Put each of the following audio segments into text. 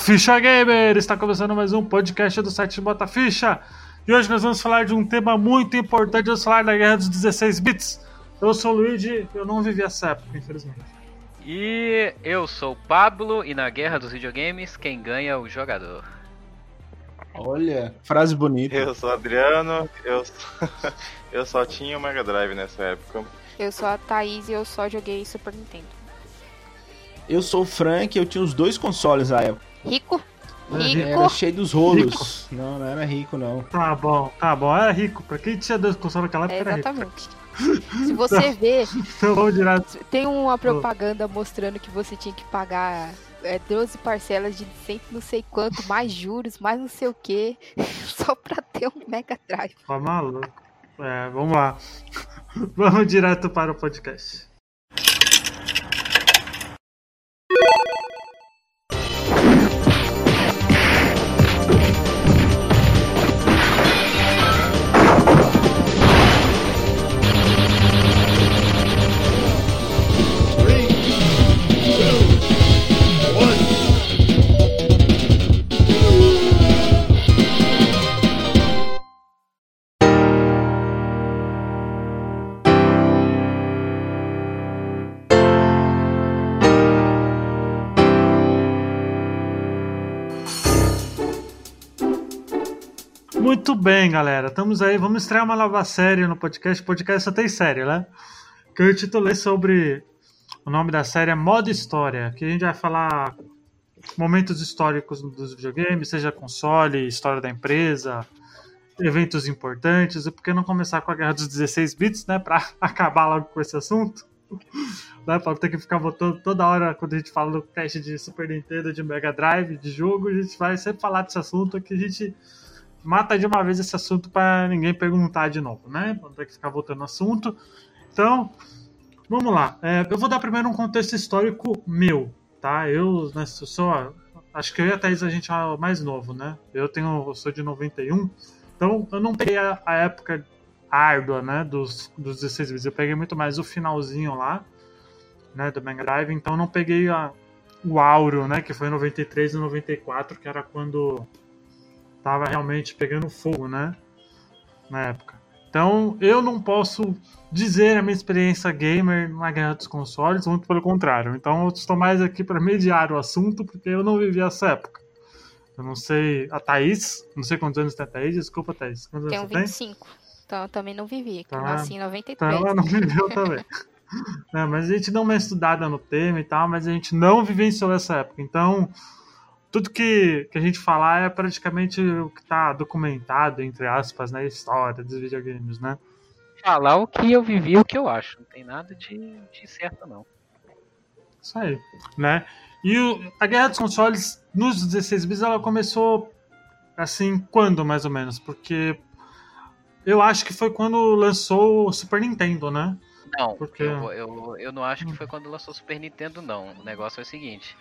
Ficha Gamer! Está começando mais um podcast do site Bota Ficha. E hoje nós vamos falar de um tema muito importante, vamos falar da Guerra dos 16 Bits. Eu sou o Luigi, eu não vivi essa época, infelizmente. E eu sou o Pablo, e na Guerra dos Videogames, quem ganha é o jogador. Olha, frase bonita. Eu sou o Adriano, eu, eu só tinha o Mega Drive nessa época. Eu sou a Thaís e eu só joguei Super Nintendo. Eu sou o Frank, eu tinha os dois consoles na época. Rico? Era Rico? cheio dos rolos. Não, não era rico, não. Tá bom, tá bom, era rico. Pra quem tinha dois consoles naquela época É, era rico. exatamente. Se você ver, Então vamos direto. tem uma propaganda mostrando que você tinha que pagar é, 12 parcelas de cento não sei quanto, mais juros, mais não sei o que, só pra ter um Mega Drive. Tá maluco. É, vamos lá. Vamos direto para o podcast. Muito bem, galera. Estamos aí. Vamos estrear uma nova série no podcast. O podcast só tem série, né? Que eu titulei sobre. O nome da série é Modo História. Que a gente vai falar momentos históricos dos videogames, seja console, história da empresa, eventos importantes. E por que não começar com a Guerra dos 16 bits, né? Pra acabar logo com esse assunto. Né, pra ter que ficar botando toda hora quando a gente fala do cast de Super Nintendo, de Mega Drive, de jogo, a gente vai sempre falar desse assunto que a gente mata de uma vez esse assunto para ninguém perguntar de novo, né? Não ter que ficar voltando no assunto. Então, vamos lá. É, eu vou dar primeiro um contexto histórico meu, tá? Eu, né, sou. Acho que eu e a Thaís a gente é mais novo, né? Eu tenho. Eu sou de 91. Então, eu não peguei a, a época árdua, né? Dos, dos 16 bits. Eu peguei muito mais o finalzinho lá, né? Do Mega Drive. Então, eu não peguei a, o Auro, né? Que foi em 93 e 94, que era quando tava realmente pegando fogo, né? Na época. Então, eu não posso dizer a minha experiência gamer na guerra dos consoles, muito pelo contrário. Então, eu estou mais aqui para mediar o assunto, porque eu não vivi essa época. Eu não sei. A Thaís, não sei quantos anos tem a Thaís, desculpa, Thaís. Quantos Tenho anos tem? 25. Então eu também não vivi, eu Tá. nasci em 93. Então ela não viveu também. É, mas a gente deu uma estudada no tema e tal, mas a gente não vivenciou essa época. Então, tudo que, que a gente falar é praticamente o que está documentado, entre aspas, na história dos videogames, né? Falar o que eu vivi e o que eu acho. Não tem nada de, de certo, não. Isso aí, né? E o- a guerra dos consoles nos 16 bits ela começou assim, quando mais ou menos? Porque eu acho que foi quando lançou o Super Nintendo, né? Não, Por quê? eu, eu, eu não acho que foi quando lançou o Super Nintendo, não. O negócio é o seguinte.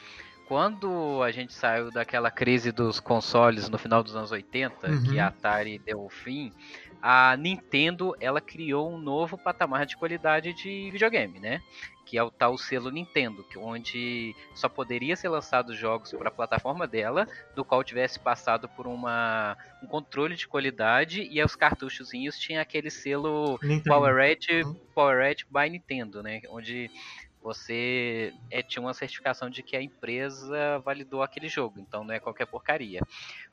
Quando a gente saiu daquela crise dos consoles no final dos anos 80, Uhum. que a Atari deu o fim, a Nintendo ela criou um novo patamar de qualidade de videogame, né? Que é o tal selo Nintendo, que onde só poderia ser lançado jogos para a plataforma dela, do qual tivesse passado por uma, um controle de qualidade e os cartuchozinhos tinham aquele selo Nintendo. Powerade, Uhum. Powerade by Nintendo, né? Onde você é, tinha uma certificação de que a empresa validou aquele jogo, então não é qualquer porcaria.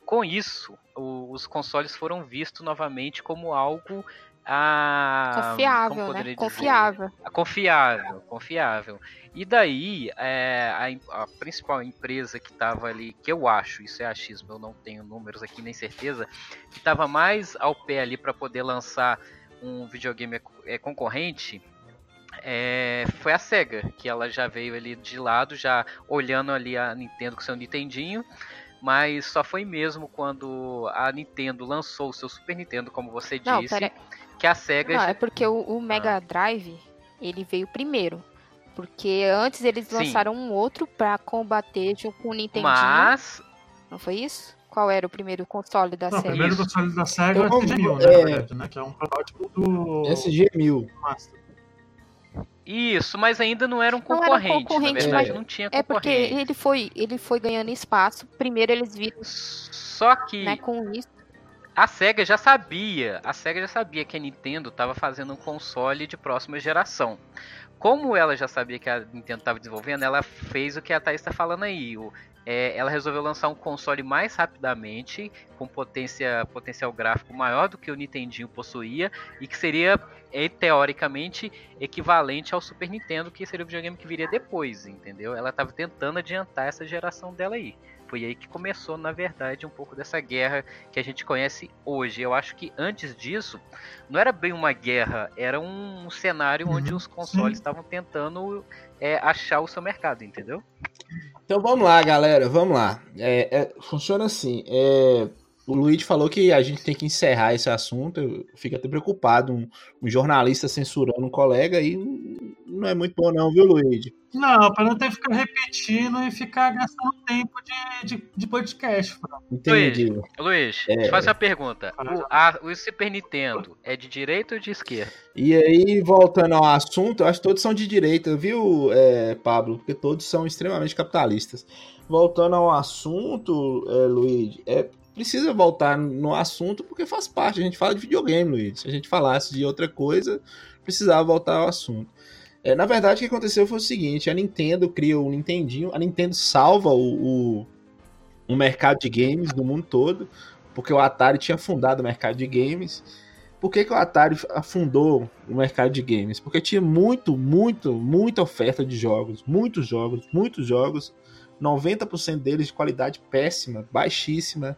Com isso, o- os consoles foram vistos novamente como algo a Confiável, como né? dizer? Confiável. Ah, Confiável, confiável. E daí, é, a, a principal empresa que estava ali, que eu acho, isso é achismo, eu não tenho números aqui nem certeza, que estava mais ao pé ali para poder lançar um videogame é, concorrente, é, foi a Sega, que ela já veio ali de lado, já olhando ali a Nintendo com seu Nintendinho, mas só foi mesmo quando a Nintendo lançou o seu Super Nintendo, como você Não, disse, pera. que a Sega Não, é porque o, o Mega Drive, ele veio primeiro. Porque antes eles Sim. lançaram um outro pra combater junto com o Nintendinho. mas Não foi isso? Qual era o primeiro console da Não, o série? primeiro console da SEGA é o não- SG-1000, né, é. na verdade, né? Que é um protótipo do SG-1000. Master. Isso, mas ainda não era um Não era um concorrente. concorrente, verdade, mas- não tinha É porque concorrente. ele foi, ele foi ganhando espaço. Primeiro eles viram, Só que né, com isso. a SEGA já sabia, a SEGA já sabia que a Nintendo estava fazendo um console de próxima geração. Como ela já sabia que a Nintendo estava desenvolvendo, ela fez o que a Thaís está falando aí. o- é, ela resolveu lançar um console mais rapidamente, com potência, potencial gráfico maior do que o Nintendinho possuía, e que seria, é, teoricamente, equivalente ao Super Nintendo, que seria o videogame que viria depois, entendeu? Ela estava tentando adiantar essa geração dela aí. Foi aí que começou, na verdade, um pouco dessa guerra que a gente conhece hoje. Eu acho que antes disso, não era bem uma guerra, era um cenário onde Uhum, os consoles estavam tentando é, achar o seu mercado, entendeu? Então vamos lá, galera, vamos lá. É, é, funciona assim. é, o Luigi falou que a gente tem que encerrar esse assunto. Eu fico até preocupado. Um, um jornalista censurando um colega aí não é muito bom, não, viu, Luigi? Não, para não ter que ficar repetindo e ficar gastando tempo de, de, de podcast. Fran. Entendi. Luiz, É. te faço uma pergunta. O, a- o Super Nintendo é de direita ou de esquerda? E aí, voltando ao assunto, eu acho que todos são de direita, viu, é, Pablo? Porque todos são extremamente capitalistas. Voltando ao assunto, é, Luigi, é, precisa voltar no assunto porque faz parte. A gente fala de videogame, Luigi. Se a gente falasse de outra coisa, precisava voltar ao assunto. É, na verdade, o que aconteceu foi o seguinte: a Nintendo cria o Nintendinho, a Nintendo salva o, o, o mercado de games do mundo todo, porque o Atari tinha fundado o mercado de games. Por que, que o Atari afundou o mercado de games? Porque tinha muito, muito, muita oferta de jogos, muitos jogos, muitos jogos, 90% deles de qualidade péssima, baixíssima,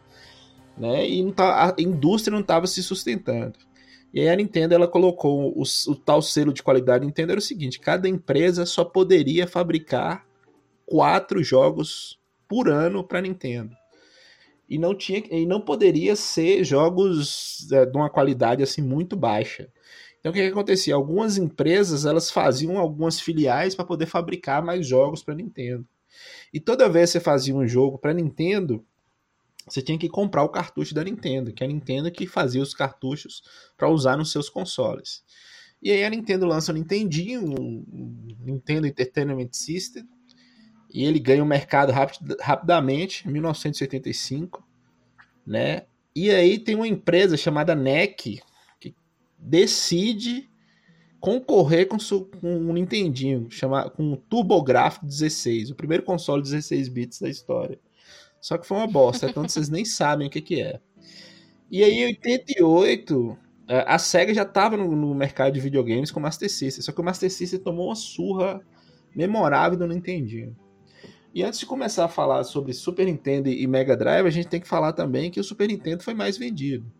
né? E não tá, a indústria não estava se sustentando. E aí a Nintendo ela colocou o, o tal selo de qualidade Nintendo era o seguinte: cada empresa só poderia fabricar quatro jogos por ano para Nintendo. E não tinha e não poderia ser jogos é, de uma qualidade assim muito baixa. Então o que, que acontecia? Algumas empresas elas faziam algumas filiais para poder fabricar mais jogos para Nintendo. E toda vez que você fazia um jogo para Nintendo, você tinha que comprar o cartucho da Nintendo, que é a Nintendo que fazia os cartuchos para usar nos seus consoles. E aí a Nintendo lança o Nintendinho, o Nintendo Entertainment System, e ele ganha o mercado rapid, rapidamente, em 1985, né? E aí tem uma empresa chamada NEC que decide concorrer com, com o Nintendinho, chama, com o TurboGrafx 16, o primeiro console 16 bits da história. Só que foi uma bosta, então vocês nem sabem o que, que é. E aí, em 88, a SEGA já estava no, no, mercado de videogames com o Master System, só que o Master System tomou uma surra memorável do Nintendinho. E antes de começar a falar sobre Super Nintendo e Mega Drive, a gente tem que falar também que o Super Nintendo foi mais vendido.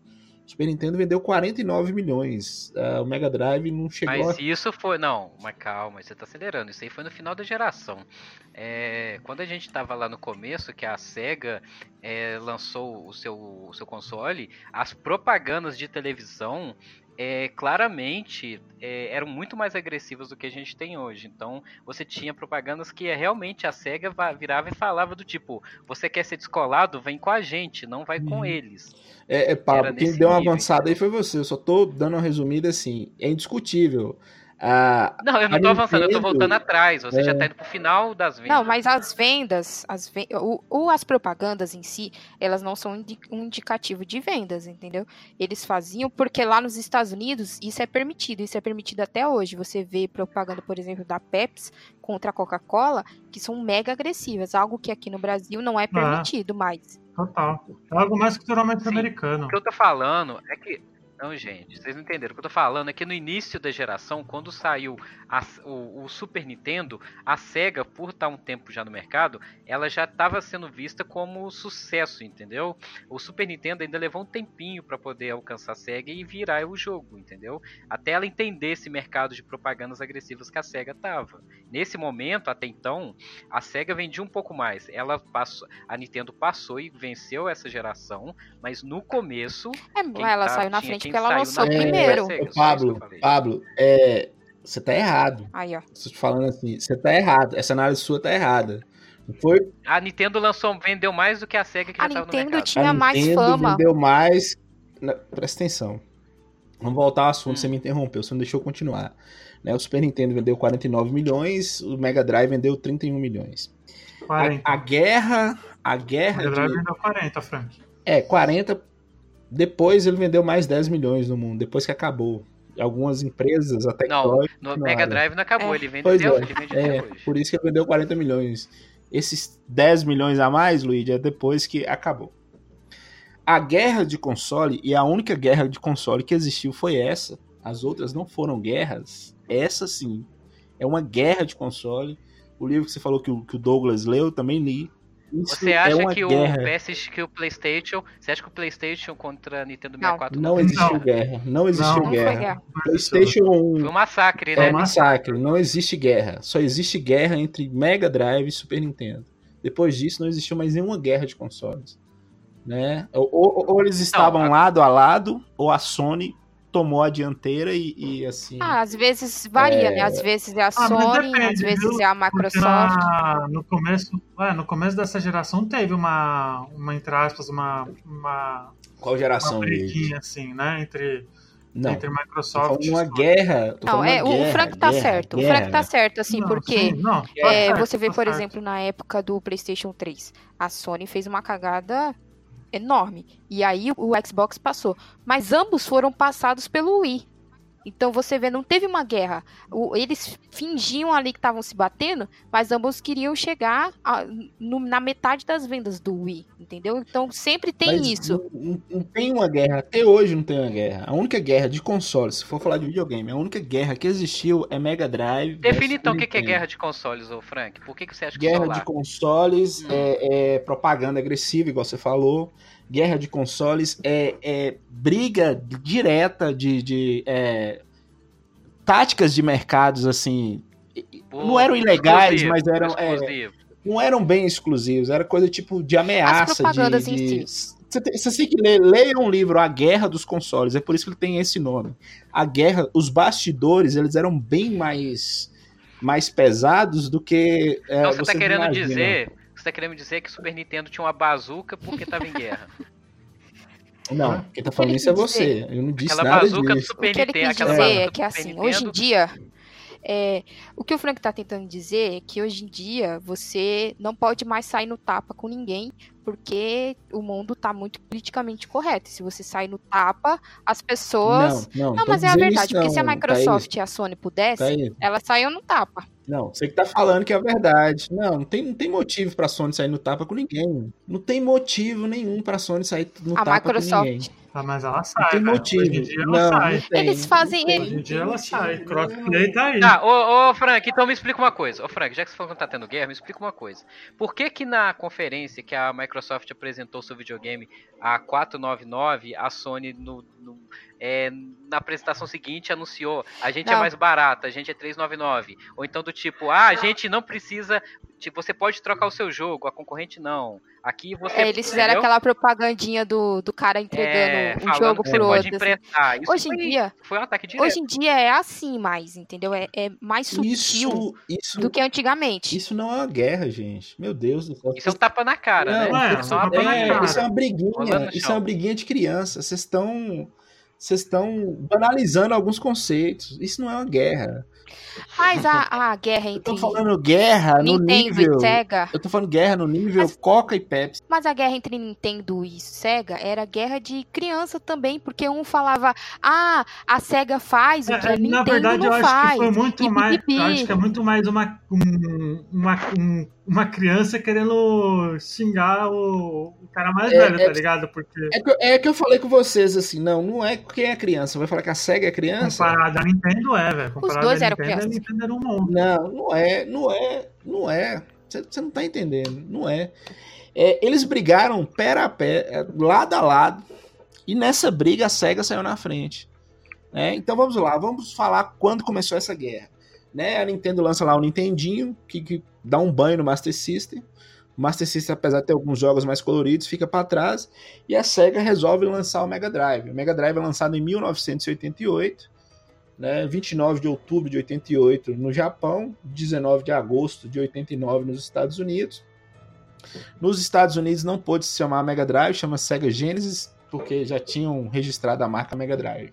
Super Nintendo vendeu 49 milhões. Uh, o Mega Drive não chegou Mas a... isso foi. Não, mas calma, você tá acelerando. Isso aí foi no final da geração. É, quando a gente tava lá no começo, que a SEGA é, lançou o seu, o seu console, as propagandas de televisão é, claramente é, eram muito mais agressivas do que a gente tem hoje. Então você tinha propagandas que realmente a SEGA virava e falava do tipo: você quer ser descolado? Vem com a gente, não vai com Uhum. eles. É, é Pablo, quem deu uma nível, avançada aí foi você. Eu só tô dando uma resumida assim. É indiscutível. Ah, Não, eu não a tô avançando, eu tô Nintendo- voltando atrás. Você É. já tá indo pro final das vendas. Não, mas as vendas, as ven- o, o- as propagandas em si, elas não são indi- um indicativo de vendas, entendeu? Eles faziam porque lá nos Estados Unidos isso é permitido, isso é permitido até hoje. Você vê propaganda, por exemplo, da Pepsi contra a Coca-Cola, que são mega agressivas, algo que aqui no Brasil não é permitido mais. Total. É algo mais culturalmente Sim. americano. O que eu tô falando é que. Não, gente, vocês não entenderam. O que eu tô falando é que no início da geração, quando saiu a- o, o Super Nintendo, a SEGA, por estar um tempo já no mercado, ela já estava sendo vista como sucesso, entendeu? O Super Nintendo ainda levou um tempinho para poder alcançar a SEGA e virar o jogo, entendeu? Até ela entender esse mercado de propagandas agressivas que a SEGA tava. Nesse momento, até então, a SEGA vendia um pouco mais. Ela passou, a Nintendo passou e venceu essa geração, mas no começo É, ela tá- saiu na frente porque ela lançou na primeiro. que eu Pablo. Pablo, é, você tá errado. Aí, ó. Te falando assim, você tá errado. Essa análise sua tá errada. Não Foi A Nintendo lançou, vendeu mais do que a SEGA que A já tava no Nintendo mercado. tinha a mais Nintendo fama. vendeu mais. Na- presta atenção. Vamos voltar ao assunto, Hum. você me interrompeu, você não deixou eu continuar. Né, o Super Nintendo vendeu 49 milhões, o Mega Drive vendeu 31 milhões. 40. A, a guerra, a guerra Mega Drive de, vendeu 40, Frank. é 40. Depois ele vendeu mais 10 milhões no mundo, depois que acabou. Algumas empresas, até Não, No Mega Drive não acabou, É. ele vende Pois é, ele vende É, até hoje. por isso que ele vendeu 40 milhões. Esses 10 milhões a mais, Luigi, é depois que acabou. A guerra de console, e a única guerra de console que existiu foi essa. As outras não foram guerras. Essa sim. É uma guerra de console. O livro que você falou que o, que o Douglas leu, eu também li. Isso Você é acha uma que guerra. o PS, que o PlayStation, você acha que o PlayStation contra a Nintendo Não. 64 Não foi- existiu Não. guerra. Não existiu Não, Não guerra. foi guerra. PlayStation 1 Foi um massacre, É né? um massacre, não existe guerra. Só existe guerra entre Mega Drive e Super Nintendo. Depois disso, não existiu mais nenhuma guerra de consoles. Né? Ou, ou- ou eles estavam a- lado a lado, ou a Sony tomou a dianteira e, e, assim. Ah, às vezes varia, É. né? Às vezes é a Ah, Sony, depende, às vezes viu? é a Microsoft. na- no, começo, é, no começo dessa geração teve uma, uma entre aspas, uma, uma, qual uma geração, Luigi? briguinha, assim, né? Entre, Não. entre Microsoft e uma guerra. tô Não, é, uma o guerra, Frank tá guerra, certo. O guerra. Frank tá certo, assim, Não, porque sim, não, tá é, certo, você vê, tá por certo. exemplo, na época do PlayStation 3, a Sony fez uma cagada enorme. E aí o Xbox passou. Mas ambos foram passados pelo Wii. Então você vê, não teve uma guerra. O- eles fingiam ali que estavam se batendo, mas ambos queriam chegar a- no- na metade das vendas do Wii, entendeu? Então sempre tem Mas isso. Não, não- tem uma guerra, até hoje não tem uma guerra. A única guerra de console, se for falar de videogame, a única guerra que existiu é Mega Drive. Define então o que que é guerra de consoles, ô Frank. Por que, que você acha que Guerra de consoles Hum. é, é propaganda agressiva, igual você falou. Guerra de consoles é, é briga direta de, de, é, táticas de mercados assim. Pô, não eram ilegais, mas eram, é, não eram bem exclusivos. Era coisa tipo de ameaça. de, de- Você tem, você tem que ler, leia um livro, A Guerra dos Consoles. É por isso que ele tem esse nome. A guerra, os bastidores, eles eram bem mais mais pesados do que. é, Então você tá vocês querendo imaginam. dizer. Você tá querendo dizer que o Super Nintendo tinha uma bazuca porque tava em guerra. Não, quem tá falando isso é você. Eu não disse Aquela nada bazuca do disso. Super O que ele Nintendo. quis dizer é que, assim, Nintendo. hoje em dia, é, o que o Frank tá tentando dizer é que hoje em dia você não pode mais sair no tapa com ninguém, porque o mundo tá muito politicamente correto. E se você sair no tapa, as pessoas. Não, não, Não, mas é a verdade, isso porque não, se a Thaís, Microsoft e a Sony pudessem, Thaís. elas saíam no tapa. Não, você que tá falando que é a verdade. Não, não tem, não tem motivo pra Sony sair no tapa com ninguém. Não tem motivo nenhum pra Sony sair no A tapa com Microsoft. ninguém. Ah, mas ela Não sai, tem motivo. Hoje em dia ela Não, sai. não tem. Eles fazem- Hoje em dia ela sai. Crossplay tá aí. Tá, ô, ô Frank, então me explica uma coisa. Ô Frank, já que você falou que não tá tendo guerra, me explica uma coisa. Por que que na conferência que a Microsoft apresentou seu videogame a 499, a Sony no, no- é, na apresentação seguinte anunciou a gente é Não. mais barata, a gente é 399. Ou então do tipo, ah, a gente não precisa, tipo, você pode trocar o seu jogo, a concorrente não. Aqui você É, eles fizeram entendeu? aquela propagandinha do, do cara entregando É, um jogo que você pro pode outro. assim. emprestar. Isso Hoje em foi, dia, foi um ataque direto. hoje em dia é assim mais, entendeu? É, é mais sutil Isso, isso, do que antigamente. isso não é uma guerra, gente. Meu Deus do céu. Isso é um tapa na cara, Não, né? é, Isso é uma um É, cara. isso é uma briguinha. Isso é uma briguinha de criança. Vocês estão. Vocês estão banalizando alguns conceitos. Isso não é uma guerra. Mas a, a guerra Eu entre tô falando guerra no Nintendo nível. e Sega, Eu tô falando guerra no nível Mas- Coca e Pepsi. mas a guerra entre Nintendo e Sega era guerra de criança também, porque um falava, ah, a Sega faz o que a É, Nintendo Na verdade, eu não acho faz. que foi muito E mais. pipipi. Eu acho que é muito mais uma, um- uma, um- uma criança querendo xingar o, o cara mais É, velho, é- tá ligado? Porque É que, eu- é que eu falei com vocês assim, não, não é quem é criança. Vai falar que a SEGA é criança? comparado à Nintendo é, velho. Comparado dois eram a crianças. Nintendo era um mundo. Não, não é, não é, não é. Você você não tá entendendo, não é. É, Eles brigaram pé a pé, é, lado a lado, e nessa briga a SEGA saiu na frente. né? Então vamos lá, vamos falar quando começou essa guerra. Né? A Nintendo lança lá o Nintendinho, que, que dá um banho no Master System. O Master System, apesar de ter alguns jogos mais coloridos, fica para trás. E a SEGA resolve lançar o Mega Drive. O Mega Drive é lançado em 1988 né, 29 de outubro de 88 no Japão, 19 de agosto de 89 nos Estados Unidos. Nos Estados Unidos não pôde se chamar Mega Drive, chama Sega Genesis, porque já tinham registrado a marca Mega Drive.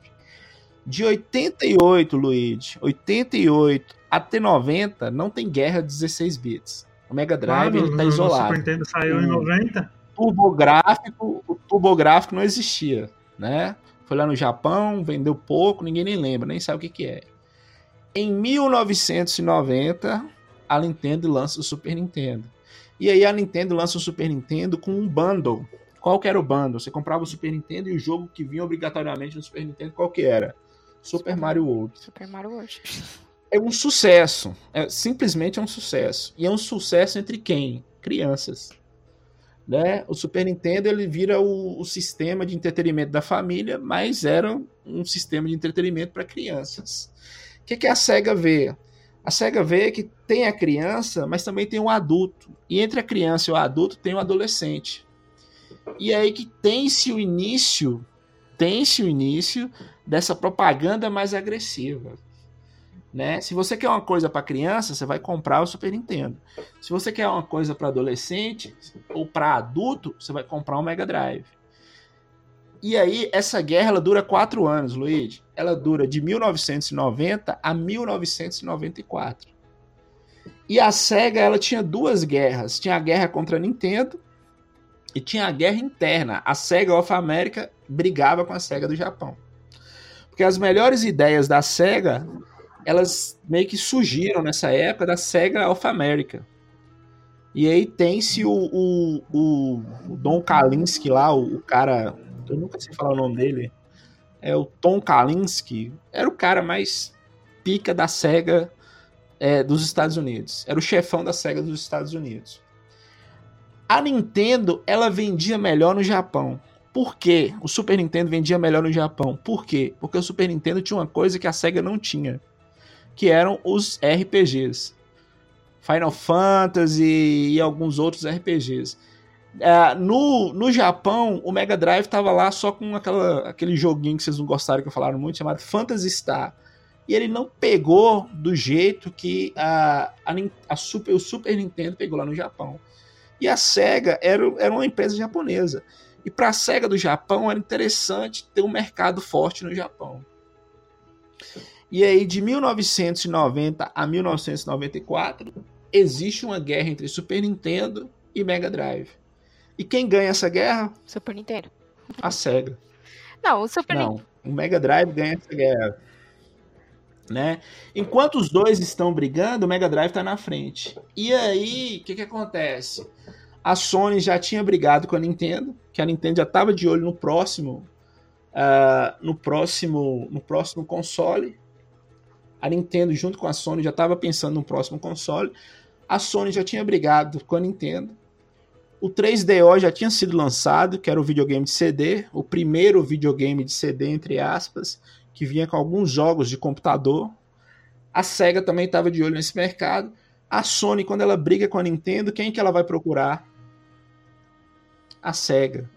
De 88, Luigi, 88 até 90, não tem guerra 16 bits. O Mega Drive Claro, ele tá isolado. Super Nintendo saiu em O- 90. turbográfico, o turbográfico não existia, né? Foi lá no Japão, vendeu pouco, ninguém nem lembra, nem sabe o que, que é. Em 1990, a Nintendo lança o Super Nintendo. E aí a Nintendo lança o Super Nintendo com um bundle. Qual que era o bundle? Você comprava o Super Nintendo e o jogo que vinha obrigatoriamente no Super Nintendo, qual que era? Super Mario World Super Mario World. é um sucesso. É, simplesmente é um sucesso. E é um sucesso entre quem? Crianças. Né? O Super Nintendo ele vira o, o sistema de entretenimento da família, mas era um sistema de entretenimento para crianças. O que, que a SEGA vê? A SEGA vê que tem a criança, mas também tem o adulto. E entre a criança e o adulto tem o adolescente. E é aí que tem-se o início, tem-se o início dessa propaganda mais agressiva né? Se você quer uma coisa para criança, você vai comprar o Super Nintendo. Se você quer uma coisa para adolescente ou para adulto, você vai comprar um Mega Drive. E aí essa guerra ela dura quatro anos, Luigi. Ela dura de 1990 a 1994. E a Sega ela tinha duas guerras. Tinha a guerra contra a Nintendo e tinha a guerra interna. A Sega of America brigava com a Sega do Japão. Porque as melhores ideias da Sega elas meio que surgiram nessa época da Sega of America. E aí tem-se o, o, o, o Don Kalinske lá, o, o cara. Eu nunca sei falar o nome dele. É o Tom Kalinske. Era o cara mais pica da Sega é, dos Estados Unidos. Era o chefão da Sega dos Estados Unidos. A Nintendo, ela vendia melhor no Japão. Por quê? O Super Nintendo vendia melhor no Japão. Por quê? Porque o Super Nintendo tinha uma coisa que a Sega não tinha que eram os RPGs. Final Fantasy e alguns outros RPGs. É, no, no Japão, o Mega Drive estava lá só com aquela, aquele joguinho que vocês não gostaram que eu falaram muito, chamado Phantasy Star. E ele não pegou do jeito que a, a, a Super, o Super Nintendo pegou lá no Japão. E a SEGA era, era uma empresa japonesa. E para a SEGA do Japão era interessante ter um mercado forte no Japão. E aí, de 1990 a 1994, existe uma guerra entre Super Nintendo e Mega Drive. E quem ganha essa guerra? Super Nintendo. A SEGA. Não, o Super Não, o Mega Drive ganha essa guerra. Né? Enquanto os dois estão brigando, o Mega Drive está na frente. E aí, o que, que acontece? A Sony já tinha brigado com a Nintendo, que a Nintendo já estava de olho no próximo, uh, no próximo, no próximo console. A Nintendo, junto com a Sony, já estava pensando no próximo console. A Sony já tinha brigado com a Nintendo. O 3DO já tinha sido lançado, que era o videogame de CD, o primeiro videogame de CD, entre aspas, que vinha com alguns jogos de computador. A SEGA também estava de olho nesse mercado. A Sony, quando ela briga com a Nintendo, quem que ela vai procurar? A SEGA.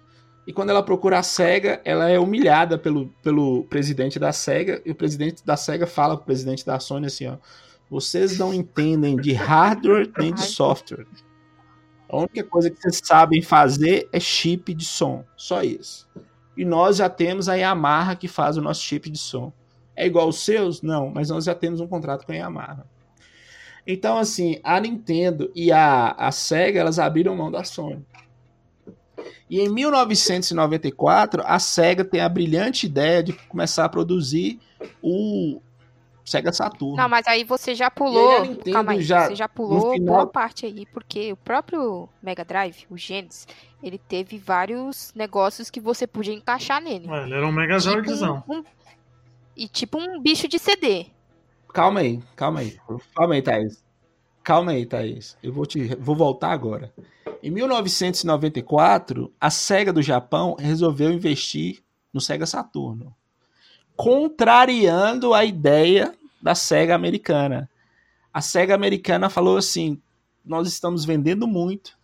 E quando ela procura a SEGA, ela é humilhada pelo, pelo presidente da SEGA, e o presidente da SEGA fala pro presidente da Sony assim, ó, vocês não entendem de hardware nem de software. A única coisa que vocês sabem fazer é chip de som, só isso. E nós já temos a Yamaha que faz o nosso chip de som. É igual os seus? Não, mas nós já temos um contrato com a Yamaha. Então, assim, a Nintendo e a, a Sega, elas abriram mão da Sony. E em 1994, a Sega tem a brilhante ideia de começar a produzir o Sega Saturn. Não, mas aí você já pulou. aí Nintendo Calma aí, já, você já pulou final- boa parte aí, porque o próprio Mega Drive, o Genesis, ele teve vários negócios que você podia encaixar nele. Ué, ele era um Megazordzão. um- e tipo um bicho de CD. Calma aí, calma aí. Calma aí, Thaís. Calma aí, Thaís. Eu vou, te, vou voltar agora. Em 1994, a SEGA do Japão resolveu investir no Sega Saturno, contrariando a ideia da SEGA americana. A SEGA americana falou assim: nós estamos vendendo muito,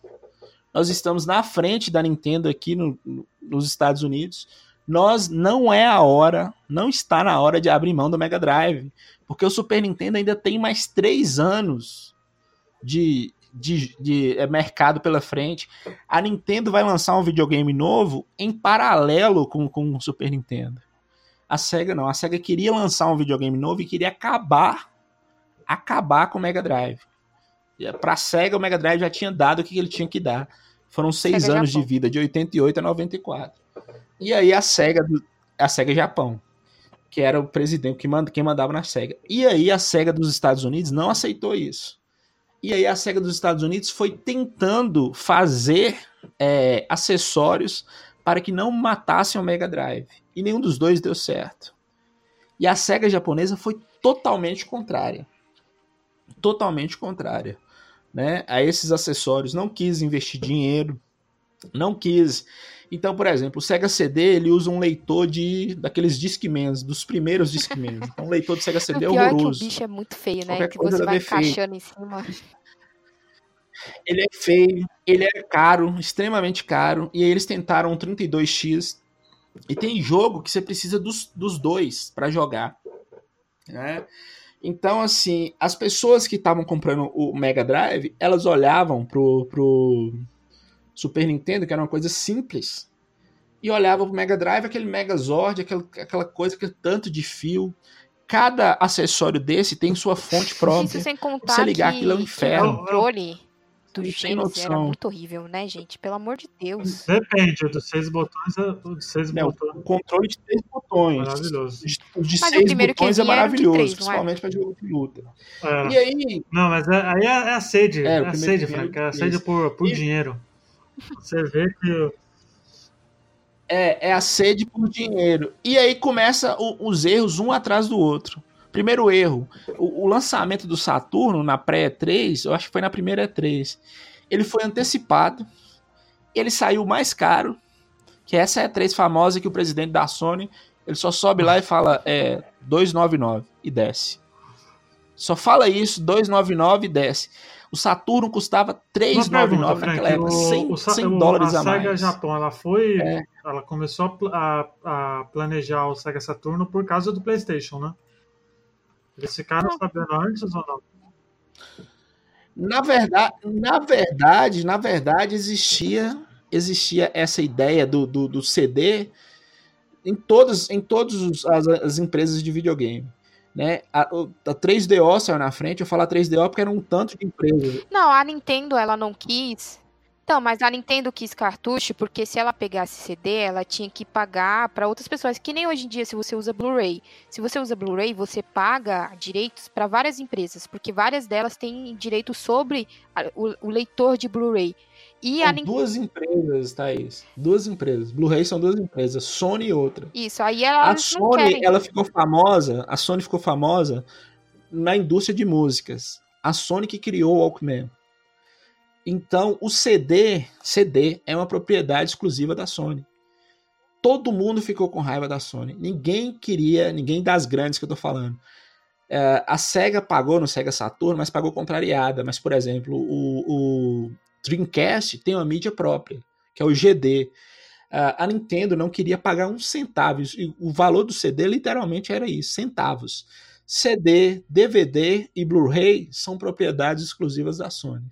nós estamos na frente da Nintendo aqui no- no- nos Estados Unidos. Nós não é a hora, não está na hora de abrir mão do Mega Drive, porque o Super Nintendo ainda tem mais três anos de, de, de é, mercado pela frente. A Nintendo vai lançar um videogame novo em paralelo com, com o Super Nintendo. A SEGA não. A SEGA queria lançar um videogame novo e queria acabar acabar com o Mega Drive. Pra SEGA, o Mega Drive já tinha dado o que ele tinha que dar. Foram seis Sega anos Japão. de vida, de 88 a 94. E aí a SEGA, do- a SEGA Japão, que era o presidente, que manda, quem mandava na SEGA. E aí a SEGA dos Estados Unidos não aceitou isso. E aí a SEGA dos Estados Unidos foi tentando fazer é, acessórios para que não matassem o Mega Drive. E nenhum dos dois deu certo. E a SEGA japonesa foi totalmente contrária. Totalmente contrária. Né, a esses acessórios, não quis investir dinheiro, não quis. Então, por exemplo, o Sega CD ele usa um leitor de daqueles Discmans, dos primeiros Discmans. Então, o leitor do Sega O CD é pior é que o horroroso. bicho é muito feio, né? Qualquer Que você vai encaixando em cima. Ele é feio, ele é caro, extremamente caro, e aí eles tentaram um 32X. E tem jogo que você precisa dos, dos dois para jogar. Né? Então, assim, as pessoas que estavam comprando o Mega Drive, elas olhavam pro, pro Super Nintendo, que era uma coisa simples, e olhavam pro Mega Drive, aquele Megazord, aquela, aquela coisa, aquele tanto de fio. Cada acessório desse tem sua fonte própria. Isso sem contar Você ligar que, aquilo é um inferno. o controle do Não tem Genesis era muito horrível, né, gente? Pelo amor de Deus. Depende, dos seis botões, é- dos seis Né, o botões. controle de três botões. Maravilhoso. O de Mas o seis primeiro que botões é maravilhoso, três, não é? principalmente para jogo de luta. É. E aí, Não, mas é- aí é, é a sede. É, É, o a sede, Frank. é É a sede por, por dinheiro. Você vê que. é, é a sede por dinheiro. E aí começa o- os erros um atrás do outro. Primeiro erro, o, o lançamento do Saturno na pré-E3, eu acho que foi na primeira E3, ele foi antecipado, ele saiu mais caro, que essa E3 famosa que o presidente da Sony, ele só sobe lá e fala é 299 e desce. Só fala isso, 299 e desce. O Saturno custava Uma 399 pergunta, naquela época, O, 100, o, Sa- 100 o- dólares a a Sega mais. Japão, ela foi. É. Ela começou a a, planejar o Sega Saturno por causa do PlayStation, né? Eles ficaram sabendo antes ou não? Na verdade, na verdade, na verdade existia existia essa ideia do, do, do CD em todas em todas as, as empresas de videogame. Né? A, a 3DO saiu na frente, eu falo a 3DO porque era um tanto de empresa. Não, a Nintendo, ela não quis. Então, mas a Nintendo quis cartucho porque se ela pegasse CD, ela tinha que pagar para outras pessoas. Que nem hoje em dia, se você usa Blu-ray. Se você usa Blu-ray, você paga direitos para várias empresas, porque várias delas têm direito sobre o leitor de Blu-ray. E a São Nintendo. duas empresas, Thaís. Duas empresas. Blu-ray são duas empresas, Sony e outra. Isso, aí A elas não Sony, ela ficou famosa, a Sony ficou famosa na indústria de músicas. A Sony que criou o Walkman. Então, o CD, CD é uma propriedade exclusiva da Sony. Todo mundo ficou com raiva da Sony. Ninguém queria, ninguém das grandes que eu tô falando. É, a Sega pagou no Sega Saturn, mas pagou contrariada. Mas, por exemplo, o, o Dreamcast tem uma mídia própria, que é o GD. A Nintendo não queria pagar um centavo. E o valor do CD literalmente era isso, centavos. CD, DVD e Blu-ray são propriedades exclusivas da Sony.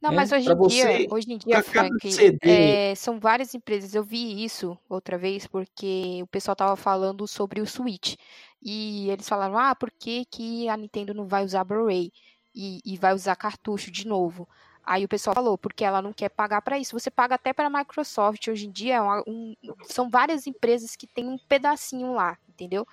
Não, né? mas hoje em dia, você, hoje em dia, Frank, CD é, são várias empresas. Eu vi isso outra vez porque o pessoal tava falando sobre o Switch. E eles falaram, ah, por que, que a Nintendo não vai usar Blu-ray e, e vai usar cartucho de novo? Aí o pessoal falou, porque ela não quer pagar para isso. Você paga até para a Microsoft. Hoje em dia, é uma- um- são várias empresas que têm um pedacinho lá, entendeu?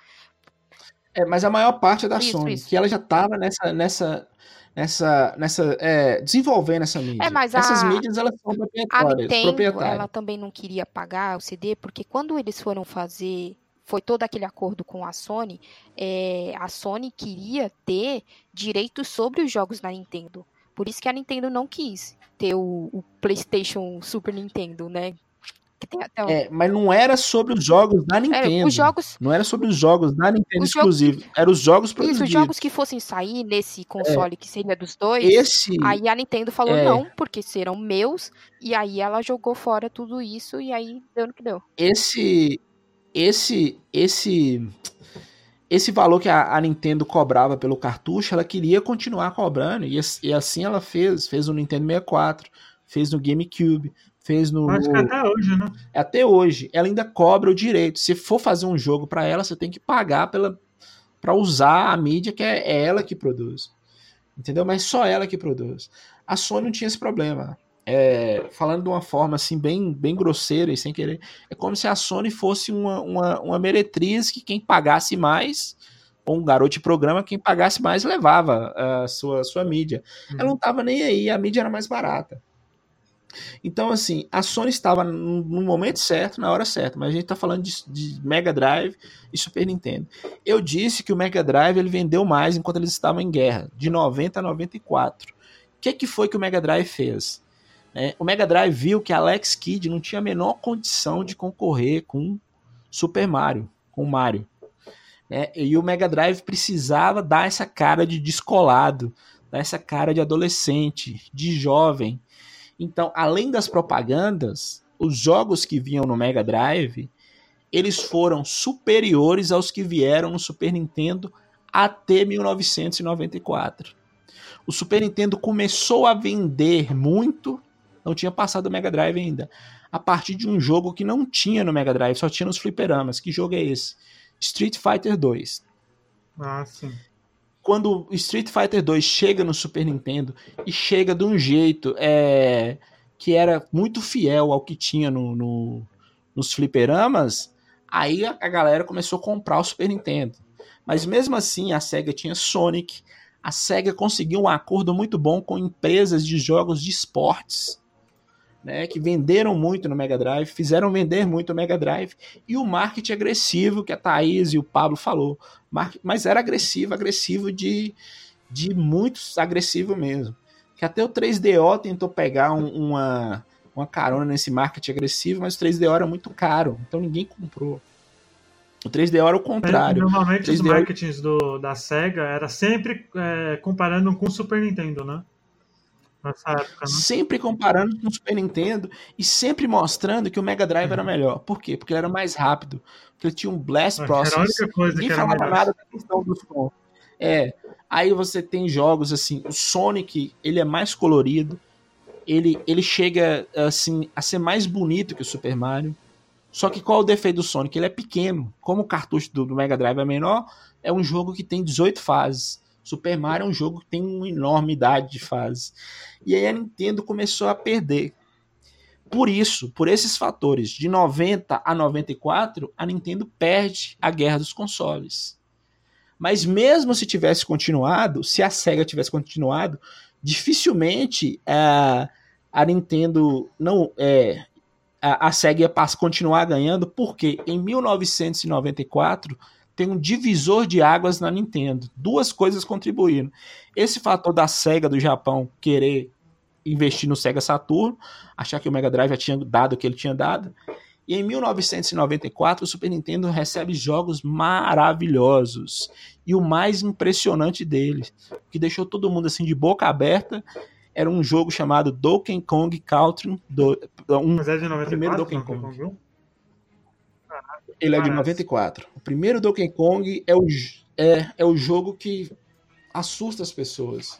É, mas a maior parte é da Isso, Sony, isso. que ela já estava nessa, nessa, nessa, nessa, é, desenvolvendo essa mídia. É, mas a- Essas mídias elas são A proprietárias. Nintendo, proprietárias. ela também não queria pagar o CD, porque quando eles foram fazer, foi todo aquele acordo com a Sony, é, a Sony queria ter direitos sobre os jogos da Nintendo. Por isso que a Nintendo não quis ter o, o PlayStation Super Nintendo, né? O- É, mas não era sobre os jogos da Era, Nintendo. os jogos, Não era sobre os jogos da Nintendo Os jogos exclusivo. Era os jogos isso, produzidos. os jogos que fossem sair nesse console que seria dos dois, Esse, aí a Nintendo falou é. não, porque serão meus, e aí ela jogou fora tudo isso, e aí deu no que deu. esse, esse, esse, esse valor que a, a Nintendo cobrava pelo cartucho, ela queria continuar cobrando e, e assim ela fez, fez o Nintendo 64, fez no GameCube, fez no. Acho que até hoje, né? Até hoje, ela ainda cobra o direito. Se for fazer um jogo para ela, você tem que pagar pela para usar a mídia que é, é ela que produz. Entendeu? Mas só ela que produz. A Sony não tinha esse problema. É, falando de uma forma assim bem, bem grosseira e sem querer, é como se a Sony fosse uma, uma, uma meretriz que quem pagasse mais, ou um garoto de programa, quem pagasse mais levava a sua, sua mídia. Uhum. Ela não estava nem aí, a mídia era mais barata. Então, assim, a Sony estava no momento certo, na hora certa, mas a gente está falando de, de, Mega Drive e Super Nintendo. Eu disse que o Mega Drive ele vendeu mais enquanto eles estavam em guerra, de 90 a 94. O que, que foi que o Mega Drive fez? É, o Mega Drive viu que Alex Kidd não tinha a menor condição de concorrer com Super Mario, com Mario. É, e o Mega Drive precisava dar essa cara de descolado, dar essa cara de adolescente, de jovem, então, além das propagandas, os jogos que vinham no Mega Drive, eles foram superiores aos que vieram no Super Nintendo até 1994. O Super Nintendo começou a vender muito, não tinha passado o Mega Drive ainda, a partir de um jogo que não tinha no Mega Drive, só tinha nos fliperamas. Que jogo é esse? Street Fighter 2. Ah, sim quando Street Fighter 2 chega no Super Nintendo e chega de um jeito é, que era muito fiel ao que tinha no, no, nos fliperamas, aí a, a, galera começou a comprar o Super Nintendo. Mas mesmo assim, a SEGA tinha Sonic, a SEGA conseguiu um acordo muito bom com empresas de jogos de esportes né, que venderam muito no Mega Drive, fizeram vender muito o Mega Drive, e o marketing agressivo que a Thaís e o Pablo falou. Mas era agressivo, agressivo de, de muito agressivo mesmo. Que até o 3DO tentou pegar um, uma, uma carona nesse marketing agressivo, mas o 3DO era muito caro, então ninguém comprou. O 3DO era o contrário. Normalmente os marketings do, da SEGA era sempre é, comparando com o Super Nintendo, né? Nessa época, né? Sempre comparando com o Super Nintendo e sempre mostrando que o Mega Drive uhum. era melhor. Por quê? Porque ele era mais rápido. Porque ele tinha um Blast Mas Process. Era a coisa Ninguém que falava melhor. nada da questão do som. É. Aí você tem jogos assim, o Sonic, ele é mais colorido. Ele, ele chega assim a ser mais bonito que o Super Mario. Só que qual é o defeito do Sonic? Ele é pequeno. Como o cartucho do, do Mega Drive é menor, é um jogo que tem 18 fases. Super Mario é um jogo que tem uma enormidade de fases. E aí a Nintendo começou a perder. Por isso, por esses fatores, de 90 a 94, a Nintendo perde a guerra dos consoles. Mas mesmo se tivesse continuado, se a Sega tivesse continuado, dificilmente a, a Nintendo não é, a, a Sega ia continuar ganhando, porque em 1994 tem um divisor de águas na Nintendo. Duas coisas contribuindo. Esse fator da SEGA do Japão querer investir no Sega Saturn, achar que o Mega Drive já tinha dado o que ele tinha dado. E em 1994, o Super Nintendo recebe jogos maravilhosos. E o mais impressionante deles, que deixou todo mundo assim de boca aberta, era um jogo chamado Donkey Kong Country. Do, um, Mas é de 94, primeiro Donkey Kong. Ele é de 94. O primeiro Donkey Kong é o, é, é o jogo que assusta as pessoas.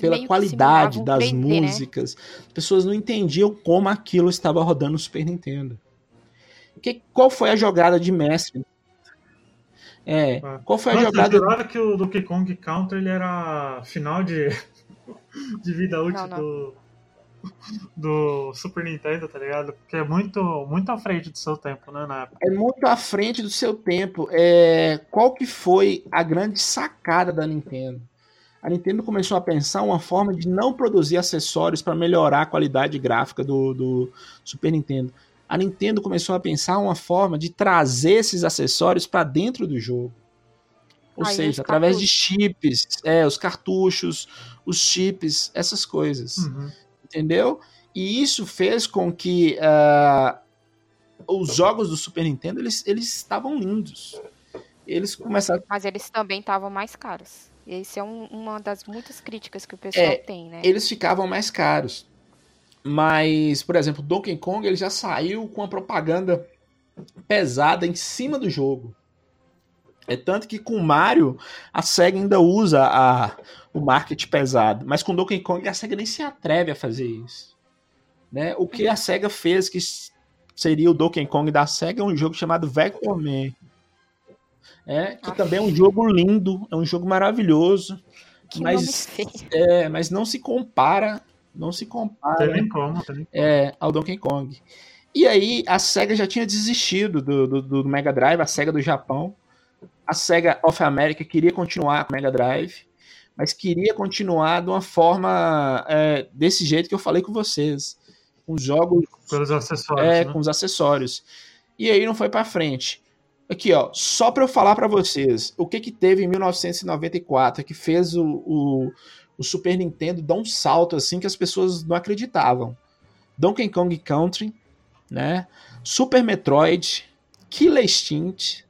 pela qualidade das 3D, né? músicas. Né? As pessoas não entendiam como aquilo estava rodando no Super Nintendo. Que, qual foi a jogada de mestre? É, ah. qual foi a Nossa, jogada? Eu que o Donkey Kong Counter ele era final de, de vida útil não, não. do do Super Nintendo, tá ligado? Porque é muito, muito à frente do seu tempo, né, na época. É muito à frente do seu tempo. É... Qual que foi a grande sacada da Nintendo? A Nintendo começou a pensar uma forma de não produzir acessórios para melhorar a qualidade gráfica do, do Super Nintendo. A Nintendo começou a pensar uma forma de trazer esses acessórios para dentro do jogo. Ou Aí, seja, através cartuchos. de chips, é, os cartuchos, os chips, essas coisas. Uhum entendeu? E isso fez com que uh, os jogos do Super Nintendo eles, eles estavam lindos. Eles começaram. Mas eles também estavam mais caros. Esse é um, uma das muitas críticas que o pessoal é, tem, né? Eles ficavam mais caros. Mas, por exemplo, Donkey Kong ele já saiu com a propaganda pesada em cima do jogo. É tanto que com Mario a SEGA ainda usa a, o marketing pesado. Mas com Donkey Kong a SEGA nem se atreve a fazer isso. Né? O que a SEGA fez, que seria o Donkey Kong da SEGA, é um jogo chamado Vector Man. É, que Aff. também é um jogo lindo, é um jogo maravilhoso, Que mas, é, mas não se compara, não se compara como. É, ao Donkey Kong. E aí a SEGA já tinha desistido do, do, do Mega Drive, a SEGA do Japão. A SEGA of America queria continuar com o Mega Drive, mas queria continuar de uma forma é, desse jeito que eu falei com vocês. Com jogos Pelos acessórios. é, né? com os acessórios. E aí não foi pra frente. Aqui, ó, só pra eu falar pra vocês, o que que teve em 1994 que fez o, o, o Super Nintendo dar um salto assim que as pessoas não acreditavam. Donkey Kong Country, né? Super Metroid, Killer Instinct,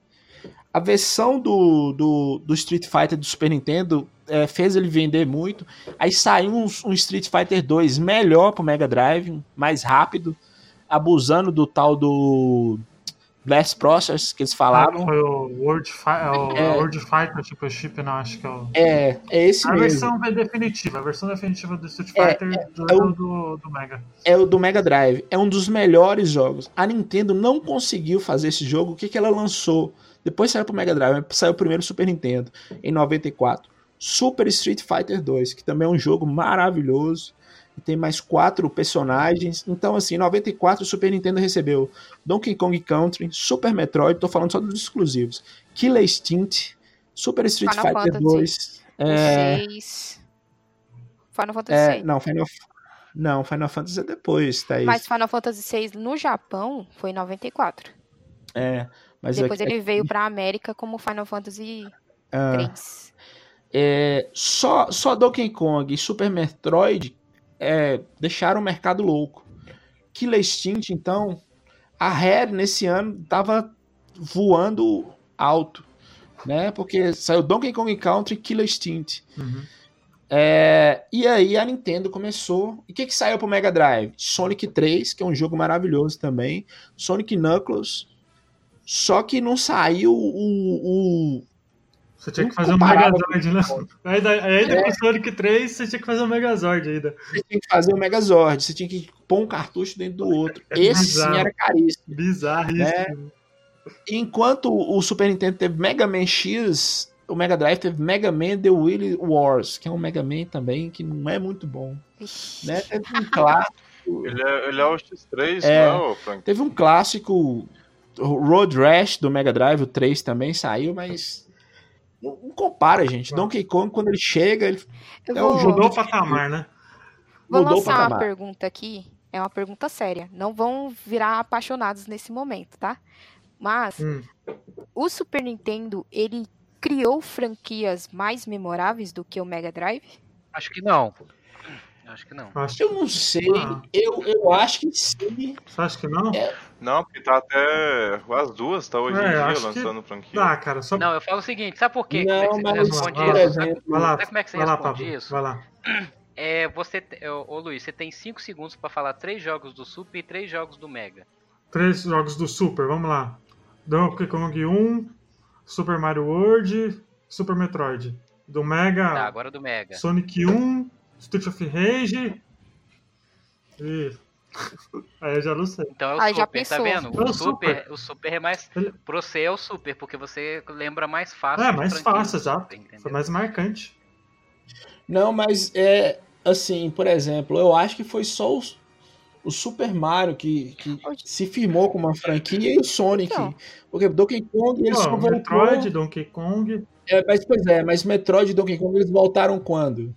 a versão do, do, do Street Fighter do Super Nintendo é, fez ele vender muito. Aí saiu um, um Street Fighter 2 melhor pro Mega Drive, mais rápido, abusando do tal do Blast Process que eles Ah, falavam. Foi o World, Fi o É. World Fighter, tipo, chip, não, acho que é o. É, é esse A mesmo. versão definitiva, a versão definitiva do Street É, Fighter do, é o- do, do Mega. É o do Mega Drive. É um dos melhores jogos. A Nintendo não conseguiu fazer esse jogo. O que, que ela lançou? Depois saiu pro Mega Drive, saiu o primeiro Super Nintendo, em 94. Super Street Fighter 2, que também é um jogo maravilhoso. E tem mais quatro personagens. Então, assim, em 94 o Super Nintendo recebeu Donkey Kong Country, Super Metroid, tô falando só dos exclusivos. Killer Instinct, Super Street Final Fighter Fantasy. 2. É, O 6. Final Fantasy é, 6. não, Final, não, Final Fantasy é depois, tá aí. Mas Final Fantasy 6 no Japão foi em 94. É, mas Depois aqui- ele veio pra América como Final Fantasy ah, 3. É, só, só Donkey Kong e Super Metroid é, deixaram o mercado louco. Killer Instinct, então, a Rare nesse ano tava voando alto, né? Porque saiu Donkey Kong Country e Killer Instinct. Uhum. É, e aí a Nintendo começou. E o que, que saiu pro Mega Drive? Sonic 3, que é um jogo maravilhoso também. Sonic Knuckles. Só que não saiu o- o, Você tinha que fazer um Megazord, né? Aí, da- aí depois do Sonic 3, você tinha que fazer um Megazord ainda. você tinha que fazer o Megazord, você tinha que pôr um cartucho dentro do outro. É Esse sim bizarro. era caríssimo. Bizarríssimo. E Enquanto o Super Nintendo teve Mega Man X, o Mega Drive teve Mega Man The Willy Wars, que é um Mega Man também que não é muito bom. Né? Teve um clássico. Ele é, ele é o X3, É. não é, Frank? Teve um clássico Road Rash do Mega Drive, o 3 também saiu, mas não, não compara, gente. Donkey Kong, quando ele chega, ele Eu é um vou, jogo Mudou o patamar, né? vou mudou lançar uma pergunta aqui. É uma pergunta séria. Não vão virar apaixonados nesse momento, tá? Mas Hum. o Super Nintendo, ele criou franquias mais memoráveis do que o Mega Drive? Acho que não. Acho que não. Acho Eu não sei, Ah. eu, eu acho que sim. Você acha que não? Não, porque tá até as duas, tá hoje É, em dia acho que lançando franquia. Dá, cara. Só... Não, eu falo o seguinte, sabe por quê? Não, como é que você responde por isso? Vai lá, sabe como é que você vai lá, responde Pablo. isso? Vai lá. É, você, ô, Luiz, você tem 5 segundos pra falar três jogos do Super e três jogos do Mega. Três jogos do Super, vamos lá. Donkey Kong 1, Super Mario World, Super Metroid. Do Mega, Tá, agora do Mega. Sonic 1, Street of Rage. E. Aí eu já não sei. Então é o Aí já Super, tá pensou. vendo? É O super, Super. o Super é mais. Ele- Pra você é o Super, porque você lembra mais fácil. É, mais fácil, exato. Entendeu? Foi mais marcante. Não, mas é assim, por exemplo, eu acho que foi só o, o Super Mario que, que se firmou como uma franquia e o Sonic. Então. Porque Donkey Kong ele Pô, só voltou. Metroid, Donkey Kong. É, mas pois é, mas Metroid e Donkey Kong eles voltaram quando?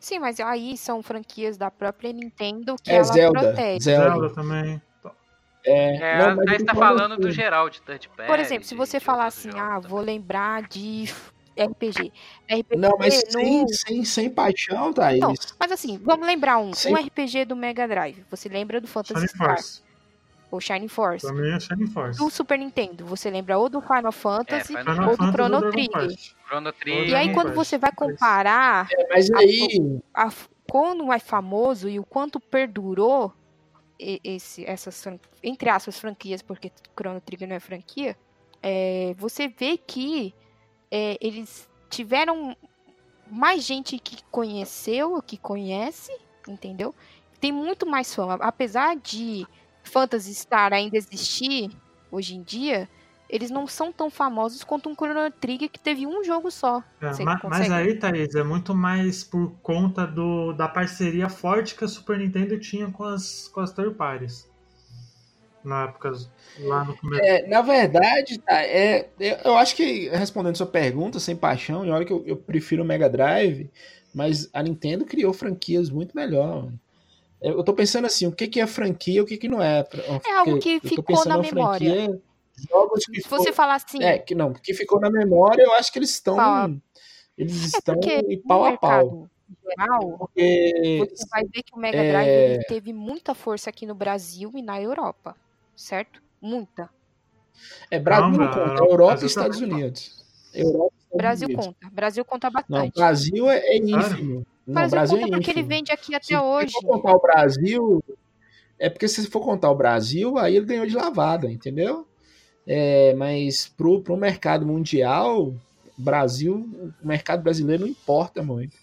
Sim, mas aí são franquias da própria Nintendo que É ela Zelda. protege. Zelda. Zelda também. É, É, não, mas aí eu você tô tá falando do assim, geral de touchpad. Por exemplo, se você falar assim, ah, também. vou lembrar de RPG. RPG Não, mas no- sem, sem, sem paixão, Thaís. Então, Mas assim, vamos lembrar um. Sim. Um RPG do Mega Drive. Você lembra do Phantasy Star Force. Ou Shining Force. Pra mim é Shining Force. Do Super Nintendo, você lembra ou do Final Fantasy Final Final ou do Fantasy Chrono Trigger. Chrono E Trigger. aí, Dragon quando você vai comparar É, mas aí, a, quando é famoso e o quanto perdurou e- esse, essas, entre aspas, franquias, porque Chrono Trigger não é franquia, é, você vê que é, eles tiveram mais gente que conheceu, que conhece, entendeu? tem muito mais fama. Apesar de Phantasy Star ainda existir hoje em dia, eles não são tão famosos quanto um Chrono Trigger que teve um jogo só. É, mas, consegue? aí, Thaís, é muito mais por conta do, da parceria forte que a Super Nintendo tinha com as, com as third parties. Na época, lá no começo. É, na verdade, tá, é, eu, eu acho que, respondendo sua pergunta, sem paixão, e olha que eu, eu prefiro o Mega Drive, mas a Nintendo criou franquias muito melhor. Mano. Eu, tô pensando assim, o que, que é franquia e o que, que não é. É algo que ficou na memória. franquia, jogos que Se você falar assim, É, que não, que ficou na memória, eu acho que eles estão. Pau. Eles é estão no pau a pau. geral, Porque você vai ver que o Mega é- Drive ele teve muita força aqui no Brasil e na Europa, certo? Muita. é Brasil Não, não, conta, Europa- Europa e Brasil Estados. Unidos. Europa Brasil conta. Brasil conta Não, bastante. Brasil é, é ínfimo. Não, Brasil, Brasil conta é porque ele vende aqui até Se hoje. for contar o Brasil, é porque se for contar o Brasil, aí ele ganhou de lavada, entendeu? É, mas pro, pro mercado mundial, Brasil, o mercado brasileiro não importa muito.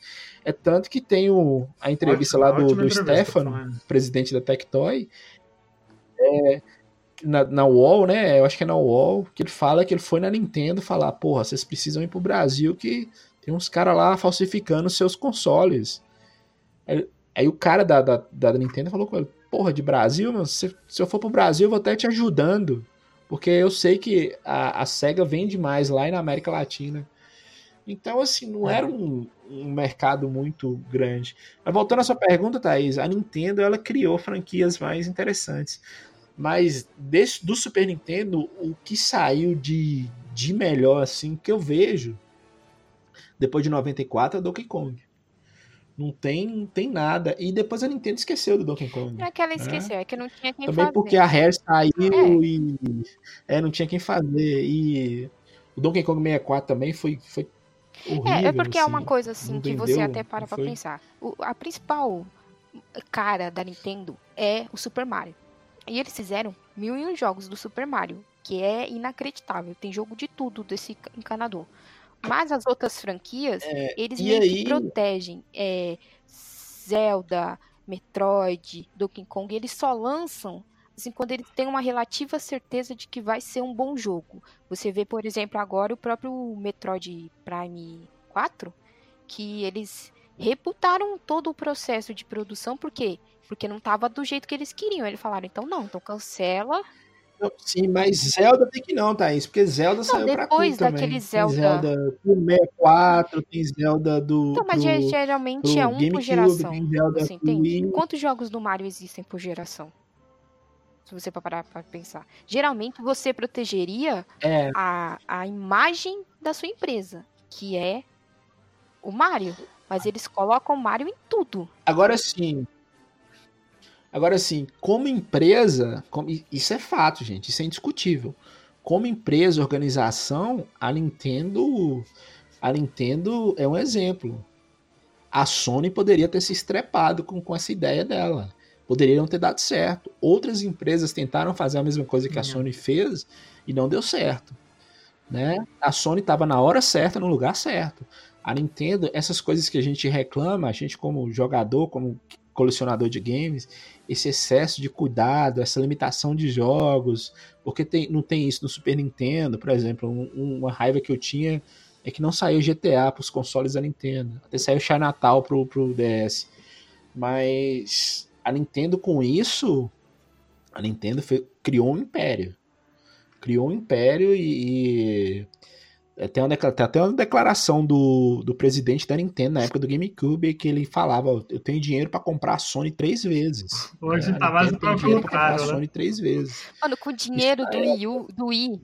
É tanto que tem o, a entrevista Ótima- lá do, do entrevista, Stefano, presidente da Tectoy, é, na, na UOL, né? Eu acho que é na UOL, que ele fala que ele foi na Nintendo falar, porra, vocês precisam ir pro Brasil que tem uns caras lá falsificando seus consoles. Aí, aí o cara da, da, da Nintendo falou com ele, porra, de Brasil, meu, se, se eu for pro Brasil, eu vou até te ajudando. Porque eu sei que a, a SEGA vende mais lá e na América Latina. Então, assim, não era um, um mercado muito grande. Mas voltando à sua pergunta, Thaís, a Nintendo ela criou franquias mais interessantes. Mas desse, do Super Nintendo, o que saiu de, de melhor, assim, que eu vejo, depois de 94, é Donkey Kong. Não tem, não tem nada. E depois a Nintendo esqueceu do Donkey Kong. Não é que ela esqueceu, é que não tinha quem Também fazer. porque a Rare saiu É. e é, não tinha quem fazer. E o Donkey Kong 64 também foi, foi horrível. É, é porque é assim. uma coisa assim que você até para não pra foi? pensar. O- a principal cara da Nintendo é o Super Mario. E eles fizeram mil e um jogos do Super Mario, que é inacreditável. Tem jogo de tudo desse ca- encanador. Mas as outras franquias, eles É, e meio aí- que protegem. É, Zelda, Metroid, Donkey Kong, eles só lançam assim, quando eles têm uma relativa certeza de que vai ser um bom jogo. Você vê, por exemplo, agora o próprio Metroid Prime 4, que eles reputaram todo o processo de produção, por quê? Porque não tava do jeito que eles queriam. Eles falaram, então não, então cancela. Não, sim, mas Zelda tem que não, Thaís, porque Zelda saiu pra depois tudo também. daquele Tem Zelda- Zelda do 64, tem Zelda do Então, mas pro, ge- geralmente pro é um por geração. tem Zelda Você pro entende? Quantos jogos do Mario existem por geração? Se você parar pra pensar. Geralmente você protegeria É, a, a imagem da sua empresa, que é o Mario. Mas eles colocam o Mario em tudo. Agora sim. Agora sim, como empresa, como- isso é fato, gente, isso é indiscutível. Como empresa, organização, a Nintendo, a Nintendo é um exemplo. A Sony poderia ter se estrepado com, com essa ideia dela. Poderia não ter dado certo. Outras empresas tentaram fazer a mesma coisa que a. Sony fez e não deu certo. Né? A Sony estava na hora certa, no lugar certo. A Nintendo, essas coisas que a gente reclama, a gente como jogador, como colecionador de games, esse excesso de cuidado, essa limitação de jogos, porque tem- não tem isso no Super Nintendo, por exemplo, um- uma raiva que eu tinha é que não saiu GTA para os consoles da Nintendo, até saiu Chinatown pro, pro DS, mas a Nintendo com isso, a Nintendo fe- criou um império, criou um império e, e tem, uma tem até uma declaração do, do presidente da Nintendo na época do GameCube que ele falava: "Ó, Eu tenho dinheiro para comprar a Sony três vezes. Hoje É, a tá mais do que dinheiro pra comprar a né? Sony três vezes. Mano, com o dinheiro Isso do é- Wii, do Wii.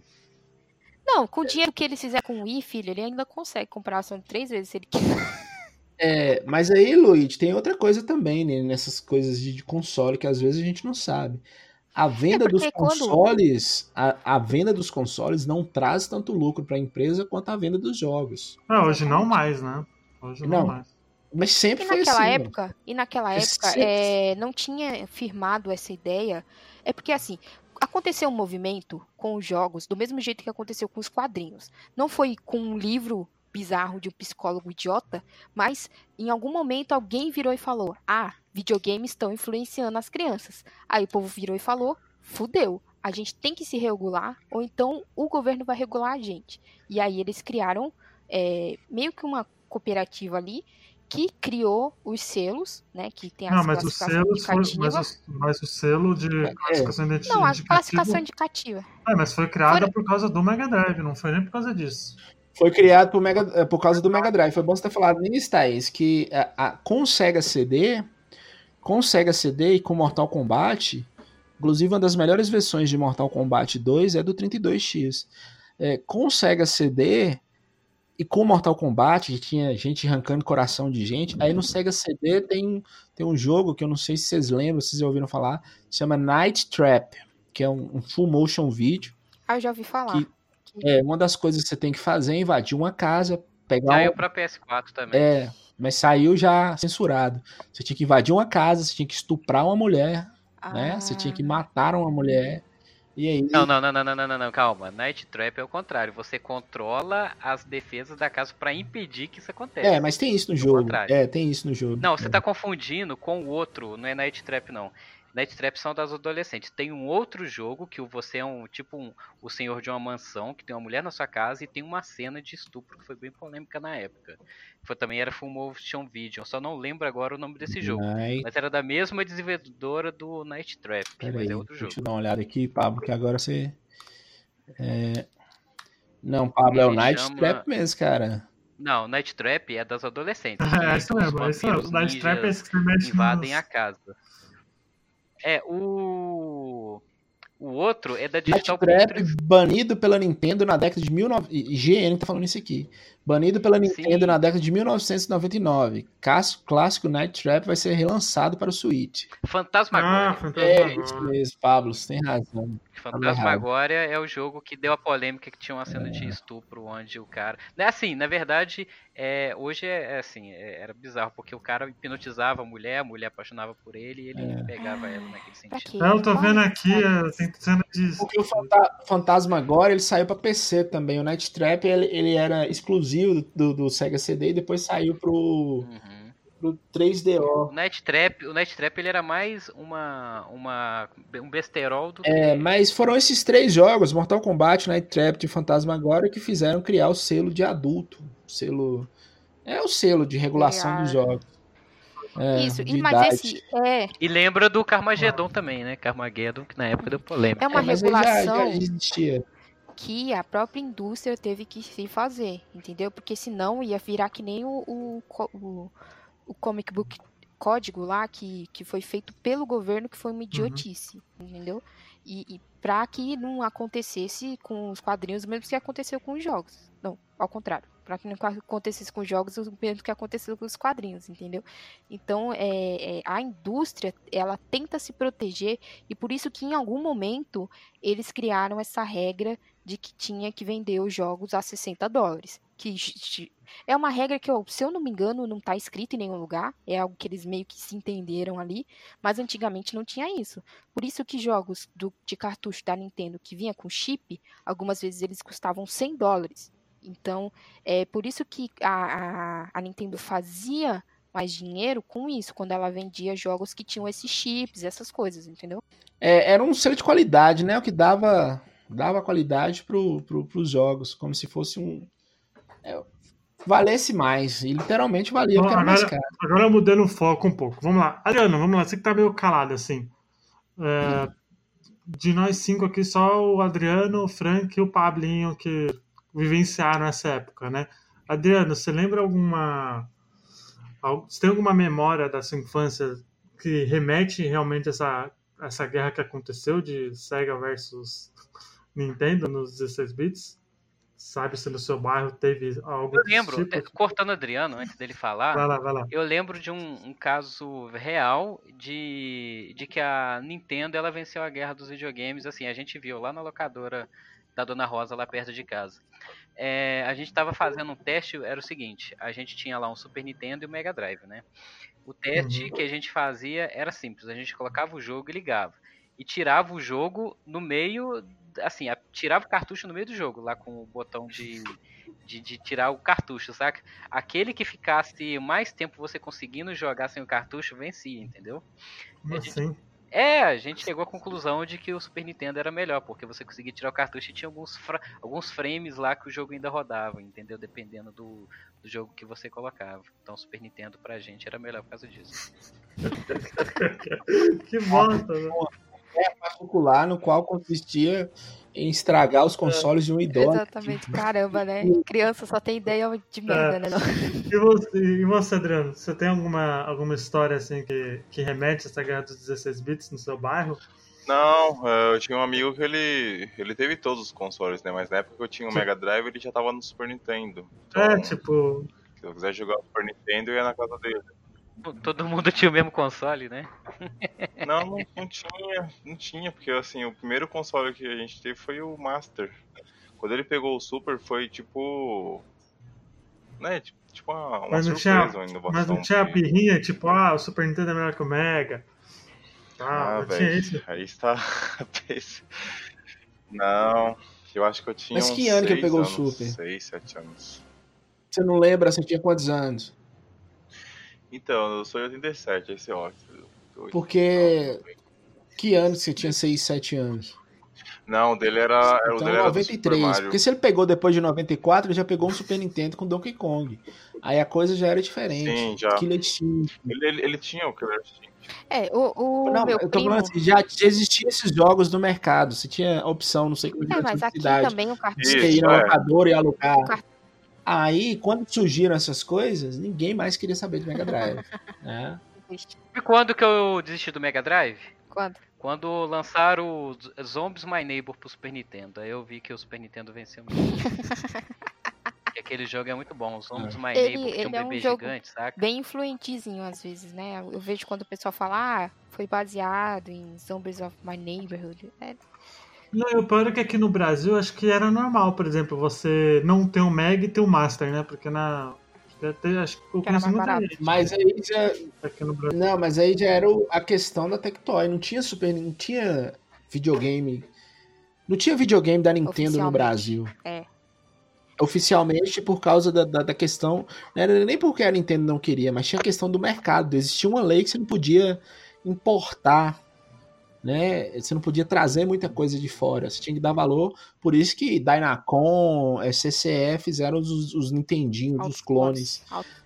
Não, com o dinheiro que eles fizeram com o Wii, filho, ele ainda consegue comprar a Sony três vezes se ele quiser. É, mas aí, Luigi, tem outra coisa também, né, nessas coisas de, de console que às vezes a gente não sabe. A venda É, dos porque quando- consoles, a, a venda dos consoles não traz tanto lucro para a empresa quanto a venda dos jogos. Não, hoje não mais, né? Hoje não, Não. mais. Mas sempre E foi naquela assim. época, e naquela É época, sempre- é, não tinha firmado essa ideia. É porque assim, aconteceu um movimento com os jogos do mesmo jeito que aconteceu com os quadrinhos. Não foi com um livro bizarro de um psicólogo idiota, mas em algum momento alguém virou e falou: "Ah, videogames estão influenciando as crianças. Aí o povo virou e falou: fudeu, a gente tem que se regular, ou então o governo vai regular a gente. E aí eles criaram é, meio que uma cooperativa ali que criou os selos, né? Que tem as Não, mas o selo foi, mas, o, mas o selo de classificação é. Não, a classificação indicativa. É, mas foi criada foi... por causa do Mega Drive, não foi nem por causa disso. Foi criado por, Mega, é, por causa do Mega Drive. Foi bom você ter falado nisso, Thaís, que a, a, com o Sega CD, com Sega CD e com Mortal Kombat, inclusive uma das melhores versões de Mortal Kombat 2 é do 32X. É, com Sega CD, e com Mortal Kombat, que tinha gente arrancando coração de gente, aí no Sega CD tem, tem um jogo que eu não sei se vocês lembram, se vocês já ouviram falar, chama Night Trap, que é um, um full motion vídeo. Ah, eu já ouvi falar. Que, é, uma das coisas que você tem que fazer é invadir uma casa, pegar. Saiu um... pra PS4 também. É, mas saiu já censurado. Você tinha que invadir uma casa, você tinha que estuprar uma mulher, ah. né? Você tinha que matar uma mulher. E aí? Não, não, não, não, não, não, não, calma. Night Trap é o contrário. Você controla as defesas da casa para impedir que isso aconteça. É, mas tem isso no jogo. Contrário. É, tem isso no jogo. Não, você é. tá confundindo com o outro. Não é Night Trap, não. Night Trap são das adolescentes. Tem um outro jogo que você é um tipo um, o senhor de uma mansão que tem uma mulher na sua casa e tem uma cena de estupro que foi bem polêmica na época. Foi também era Full Motion Video. Eu só não lembro agora o nome desse jogo. Night... Mas era da mesma desenvolvedora do Night Trap, Pera mas é aí, é outro jogo. Deixa eu dar uma olhada aqui, Pablo, que agora você é... Não, Pablo, Ele é o Night chama... Trap mesmo, cara. Não, Night Trap é das adolescentes. É, isso mesmo. Esse é, Night Trap é esse que você mexe invadem nos... a casa. É, o. O outro é da Digital Trap banido pela Nintendo na década de 19... IGN tá falando isso aqui. Banido pela Nintendo Sim. na década de 1999. Clássico Night Trap vai ser relançado para o Switch. Fantasmagória. Ah, Fantasmagória. É isso mesmo, Pablo, você tem razão. Fantasmagória é o jogo que deu a polêmica que tinha uma cena é. de estupro onde o cara... É assim, na verdade, é, hoje é, é assim, é, era bizarro, porque o cara hipnotizava a mulher, a mulher apaixonava por ele e ele é. pegava ela naquele sentido. Eu tô vendo aqui, tem cena de... Porque o Fantasma agora, ele saiu pra PC também, o Night Trap, ele, ele era exclusivo do, do, Sega CD e depois saiu pro... Uhum pro 3DO. O Night Trap, o Night Trap ele era mais uma, uma um besterol do É, que... mas foram esses três jogos, Mortal Kombat, Night Trap e Fantasma agora que fizeram criar o selo de adulto, o selo é o selo de regulação é, dos jogos. É, Isso, e, mas esse é. E lembra do Carmageddon também, né? Carmageddon, que na época deu polêmica. É uma é, regulação já, já existia. Que a própria indústria teve que se fazer, entendeu? Porque senão ia virar que nem o, o, o, o comic book código lá que, que foi feito pelo governo, que foi uma uhum. idiotice, uhum. entendeu? E, e para que não acontecesse com os quadrinhos, mesmo que aconteceu com os jogos. Não, ao contrário para que não acontecesse com jogos o mesmo que aconteceu com os quadrinhos, entendeu? Então, é, é, a indústria, ela tenta se proteger e por isso que em algum momento eles criaram essa regra de que tinha que vender os jogos a 60 dólares. Que é uma regra que, se eu não me engano, não está escrito em nenhum lugar. É algo que eles meio que se entenderam ali. Mas antigamente não tinha isso. Por isso que jogos do, de cartucho da Nintendo que vinha com chip, algumas vezes eles custavam 100 dólares. Então, é por isso que a, a, a Nintendo fazia mais dinheiro com isso, quando ela vendia jogos que tinham esses chips, essas coisas, entendeu? É, era um selo de qualidade, né? O que dava, dava qualidade pro, pro, pros jogos, como se fosse um. É, valesse mais. E literalmente valia, porque era mais caro. Agora mudando o foco um pouco. Vamos lá. Adriano, vamos lá. Você que tá meio calado assim. É, de nós cinco aqui, só o Adriano, o Frank e o Pablinho que vivenciaram essa época, né? Adriano, você lembra alguma. Você tem alguma memória da sua infância que remete realmente a essa, essa guerra que aconteceu de Sega versus Nintendo nos 16 bits? Sabe se no seu bairro teve algo Eu lembro, tipo? cortando Adriano, antes dele falar, vai lá, vai lá. eu lembro de um, um, caso real de, de que a Nintendo ela venceu a guerra dos videogames. Assim, a gente viu lá na locadora da Dona Rosa lá perto de casa. É, a gente estava fazendo um teste, era o seguinte, a gente tinha lá um Super Nintendo e um Mega Drive, né? O teste uhum. que a gente fazia era simples, a gente colocava o jogo e ligava. E tirava o jogo no meio, assim, a- tirava o cartucho no meio do jogo, lá com o botão de, de, de tirar o cartucho, saca? Aquele que ficasse mais tempo você conseguindo jogar sem o cartucho vencia, entendeu? Como assim? É, a gente chegou à conclusão de que o Super Nintendo era melhor, porque você conseguia tirar o cartucho e tinha alguns, fra- alguns frames lá que o jogo ainda rodava, entendeu? Dependendo do, do jogo que você colocava. Então o Super Nintendo pra gente era melhor por causa disso. Que bosta, né? Particular no qual consistia em estragar os consoles de um idoso. Exatamente, caramba, né? Criança só tem ideia de merda, né? não? E você, e você, Adriano? Você tem alguma, alguma história assim que, que remete a essa guerra dos 16 bits no seu bairro? Não, é, eu tinha um amigo que ele, ele teve todos os consoles, né? Mas na época que eu tinha o Mega Drive, ele já tava no Super Nintendo. Então, É, tipo, se eu quiser jogar o Super Nintendo, eu ia na casa dele. Todo mundo tinha o mesmo console, né? Não, não, não tinha, não tinha, porque assim, o primeiro console que a gente teve foi o Master. Quando ele pegou o Super, foi tipo. Né, tipo, tipo uma, uma Mas não surpresa, tinha- mas não tinha a birrinha, tipo, ah, o Super Nintendo é melhor que o Mega. Ah, Ah, não tinha velho, isso. aí está. não, eu acho que eu tinha. Mas que uns ano que seis pegou o anos, Super? 6, 7 anos. Você não lembra, você tinha quantos anos? Então, eu sou de 87, esse é ótimo. Porque- Que ano que você tinha 6, 7 anos? Não, o dele era. o Então, dele era do Super 93. Mario. Porque se ele pegou depois de 94, ele já pegou um Super Nintendo com Donkey Kong. Aí a coisa já era diferente. Sim, já. Killer Instinct. Ele, ele, ele tinha o Killer Instinct. É, o, o Não, meu eu tô primo. falando assim, já, existiam esses jogos no mercado. Você tinha opção, não sei como É, mas aqui cidade. também o cartucho. Você ia na é. locadora e alugar. O Aí, quando surgiram essas coisas, ninguém mais queria saber do Mega Drive. né? E quando que eu desisti do Mega Drive? Quando? Quando lançaram o Zombies My Neighbor pro Super Nintendo. Aí eu vi que o Super Nintendo venceu. E aquele jogo é muito bom. O Zombies My Ele- Neighbor, que tinha um ele é um bebê jogo gigante, saca? Bem influentezinho às vezes, né? Eu vejo quando o pessoal fala, ah, foi baseado em Zombies of My Neighborhood. É, Não, e o pior é que aqui no Brasil acho que era normal, por exemplo, você não ter um Mega e ter um Master, né? Porque na. até Acho que eu conheço mais muita barato. gente Mas aí já. aqui no Brasil. Não, mas aí já era o- a questão da Tectoy. Não tinha Super. Não tinha videogame. Não tinha videogame da Nintendo no. Brasil. É. Oficialmente por causa da, da, da questão. Não era nem porque a Nintendo não queria, mas tinha a questão do mercado. Existia uma lei que você não podia importar. Né? Você não podia trazer muita coisa de fora. Você tinha que dar valor. Por isso que Dynacon, eh, CCE fizeram os, os Nintendinhos, os clones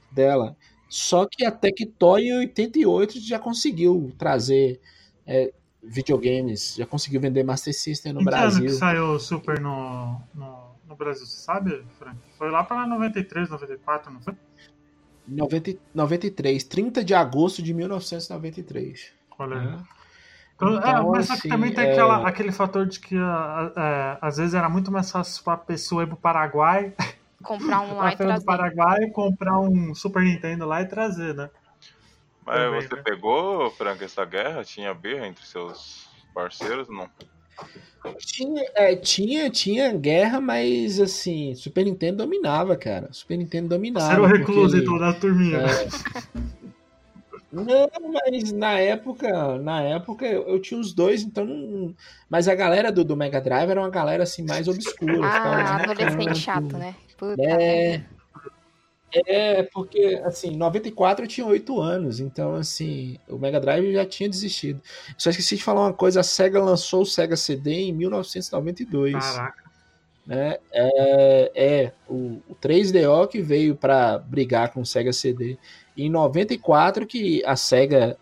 dela. Só que a Tectoy em 88 já conseguiu trazer é, videogames, já conseguiu vender Master System no em que ano Brasil. que saiu o Super no, no, no Brasil, você sabe, Frank? Foi lá pra 93, 94, não foi? 90, 93, 30 de agosto de 1993. Olha aí. né? Então, é, Então, mas só que assim, também tem é- aquela, aquele fator de que a- a- é, às vezes era muito mais fácil pra pessoa ir pro Paraguai, comprar um lá pra e feira do trazer. Paraguai, comprar um Super Nintendo lá e trazer, né? Mas Também, você né? pegou, Frank, essa guerra? Tinha birra entre seus parceiros? Não. Tinha, é, tinha, tinha guerra, mas assim, Super Nintendo dominava, cara. Super Nintendo dominava. Você era o porque recluso ele- então da turminha. né? Não, mas na época, na época eu, eu tinha os dois, então. Mas a galera do, do Mega Drive era uma galera assim mais obscura. Ah, adolescente canto. chato, né? Puta É, é, porque, assim, em 94 eu tinha 8 anos, então, assim, o Mega Drive já tinha desistido. Só esqueci de falar uma coisa, a SEGA lançou o SEGA CD em 1992. Caraca. Né? É, é o, o 3DO que veio para brigar com o Sega CD. E em 94 que a Sega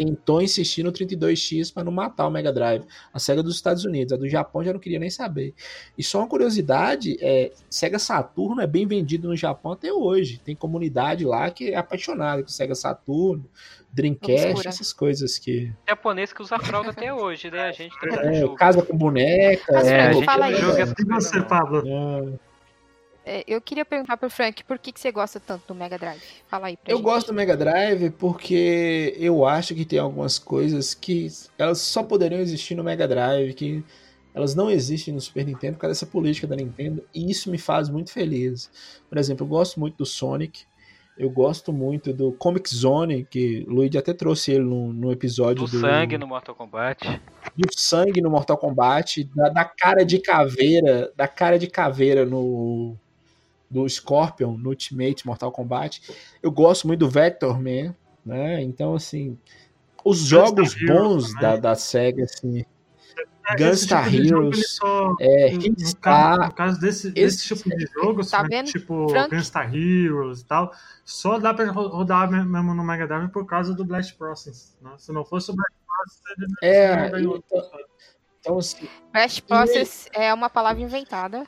tentou insistir no 32X para não matar o Mega Drive. A Sega dos Estados Unidos, a do Japão já não queria nem saber. E só uma curiosidade, é, Sega Saturno é bem vendido no Japão até hoje. Tem comunidade lá que é apaixonada com Sega Saturno, Dreamcast, essas coisas que japonês que usa fralda até hoje, né? A gente é, casa com boneca. Mas, É, a gente fala E coisas, você. Pablo? É. É, eu queria perguntar pro Frank, por que, que você gosta tanto do Mega Drive? Fala aí pra Eu gente. gosto do Mega Drive porque eu acho que tem algumas coisas que elas só poderiam existir no Mega Drive, que elas não existem no Super Nintendo por causa dessa política da Nintendo, e isso me faz muito feliz. Por exemplo, eu gosto muito do Sonic. Eu gosto muito do Comic Zone, que o Luigi até trouxe ele no, no episódio Do do, sangue no Mortal Kombat. do sangue no Mortal Kombat, da, da cara de caveira, da cara de caveira no do Scorpion no Ultimate Mortal Kombat. Eu gosto muito do Vector Man, né? Então assim, os jogos Gunstar bons da, da Sega assim, Esse Gunstar tipo Heroes, só- é, no, no caso, no caso desse, esse- desse tipo de jogo, Tá né, vendo? tipo Frank? Gunstar Heroes e tal, só dá pra ro- rodar me- mesmo no Mega Drive por causa do Blast Process. Né? Se não fosse o Blast Process, ele não É, então- então assim, Blast Process é uma palavra inventada.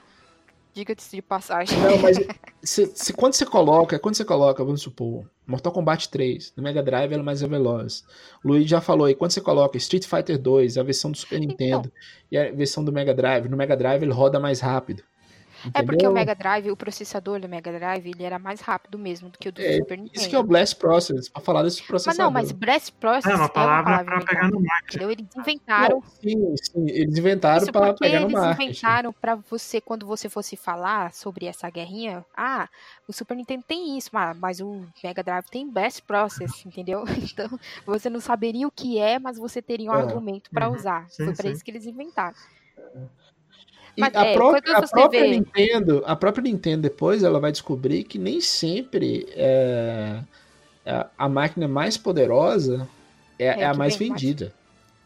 Diga-se de passagem. Não, mas se, se- quando você coloca, quando você coloca, vamos supor, Mortal Kombat 3, no Mega Drive ele é mais veloz. O Luigi já falou aí, quando você coloca Street Fighter 2, a versão do Super Nintendo e a versão do Mega Drive, no Mega Drive ele roda mais rápido. É porque o? Mega Drive, o processador do Mega Drive, ele era mais rápido mesmo do que o do É, Super Nintendo. Isso que é o Blast Process, pra falar desse Mas processador. não, mas Blast Process É uma palavra pra inventada, pegar no marketing. entendeu? Eles inventaram Não, sim, sim, eles inventaram Isso pra porque pegar no eles marketing. inventaram pra você, quando você fosse falar sobre essa guerrinha, ah, o Super Nintendo tem isso, mas, mas o Mega Drive tem Best Process, entendeu? Então, você não saberia o que é, mas você teria um É. argumento pra Uhum. usar. Sim, Foi pra sim. isso que eles inventaram. E Mas, a, é, própria, a própria Nintendo, a própria Nintendo depois ela vai descobrir que nem sempre é, a, a máquina mais poderosa é, É é a que mais vende mais. vendida.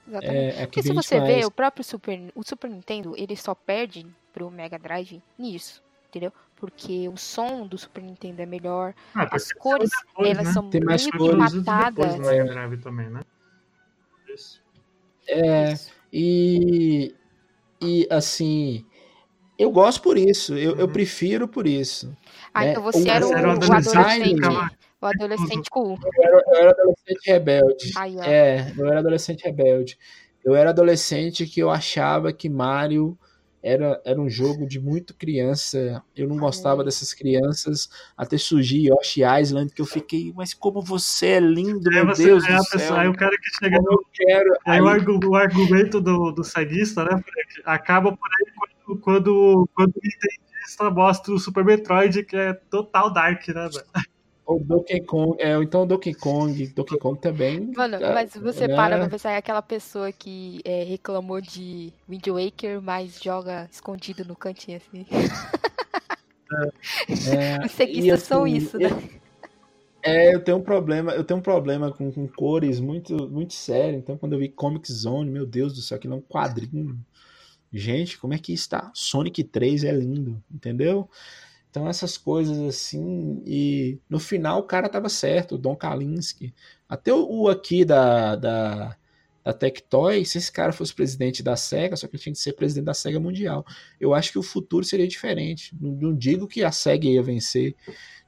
Exatamente. É, é Porque se você mais. vê, o próprio Super, o Super Nintendo, ele só perde pro Mega Drive nisso, entendeu? Porque o som do Super Nintendo é melhor, Ah, as cores, depois, elas né? são Tem mais muito cores. Matadas. depois no Mega Drive também, né? Isso. É, Isso. e, e assim, eu gosto por isso, eu, eu Uhum. prefiro por isso. Ah, né? então você O- era o, era o o adolescente, adolescente, o adolescente cool. Eu era, eu era adolescente rebelde. Ó. É, eu era adolescente rebelde. Eu era adolescente que eu achava que Mario era, era um jogo de muito criança. Eu não gostava dessas crianças. Até surgir Yoshi Island, que eu fiquei, mas como você é lindo, meu você, Deus do pessoa- céu. aí o cara que chega no. quero. Aí, o, Aí- o argumento do, do ceguista, né, Frank, acaba por aí quando, quando, quando o Nintendista mostra o Super Metroid, que é total dark, né, velho? O Donkey Kong, é, ou então o Donkey Kong, Donkey Kong também. Mano, mas você né? para pra pensar, é aquela pessoa que é, reclamou de Wind Waker, mas joga escondido no cantinho assim. É, Os ceguistas e, são assim, isso, né? É, eu tenho um problema, eu tenho um problema com, com cores muito, muito sério. Então, quando eu vi Comic Zone, meu Deus do céu, aquilo é um quadrinho. Gente, como é que está? Sonic 3 é lindo, entendeu? Então, essas coisas assim. E no final, o cara tava certo, o Don Kalinske. Até o, o aqui da, da, da Tectoy, se esse cara fosse presidente da SEGA, só que ele tinha que ser presidente da SEGA Mundial. Eu acho que o futuro seria diferente. Não, não digo que a SEGA ia vencer,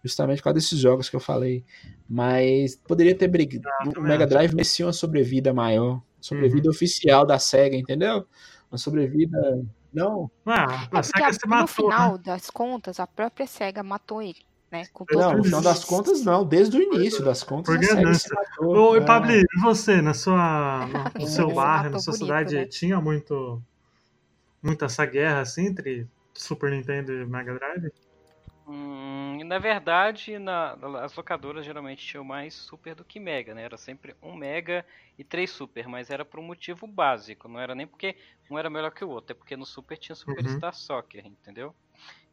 justamente por causa desses jogos que eu falei. Mas poderia ter brigado. o também Mega. Drive merecia uma sobrevida maior. Sobrevida oficial da SEGA, entendeu? Uma sobrevida. Não, Ah, É a porque SEGA a- se no matou, final né? das contas, a própria SEGA matou ele, né? Não, no final das contas, não. Desde o início das contas, Por a SEGA se ganância. matou. Ô, e É. Pablo, e você, na sua, no, no seu matou na sua bonito, cidade, né? tinha muito, muita essa guerra assim entre Super Nintendo e Mega Drive? Hum, na verdade, na- as locadoras geralmente tinham mais Super do que Mega, né? Era sempre um Mega e três Super, mas era por um motivo básico, não era nem porque um era melhor que o outro, é porque no Super tinha Superstar Soccer, entendeu?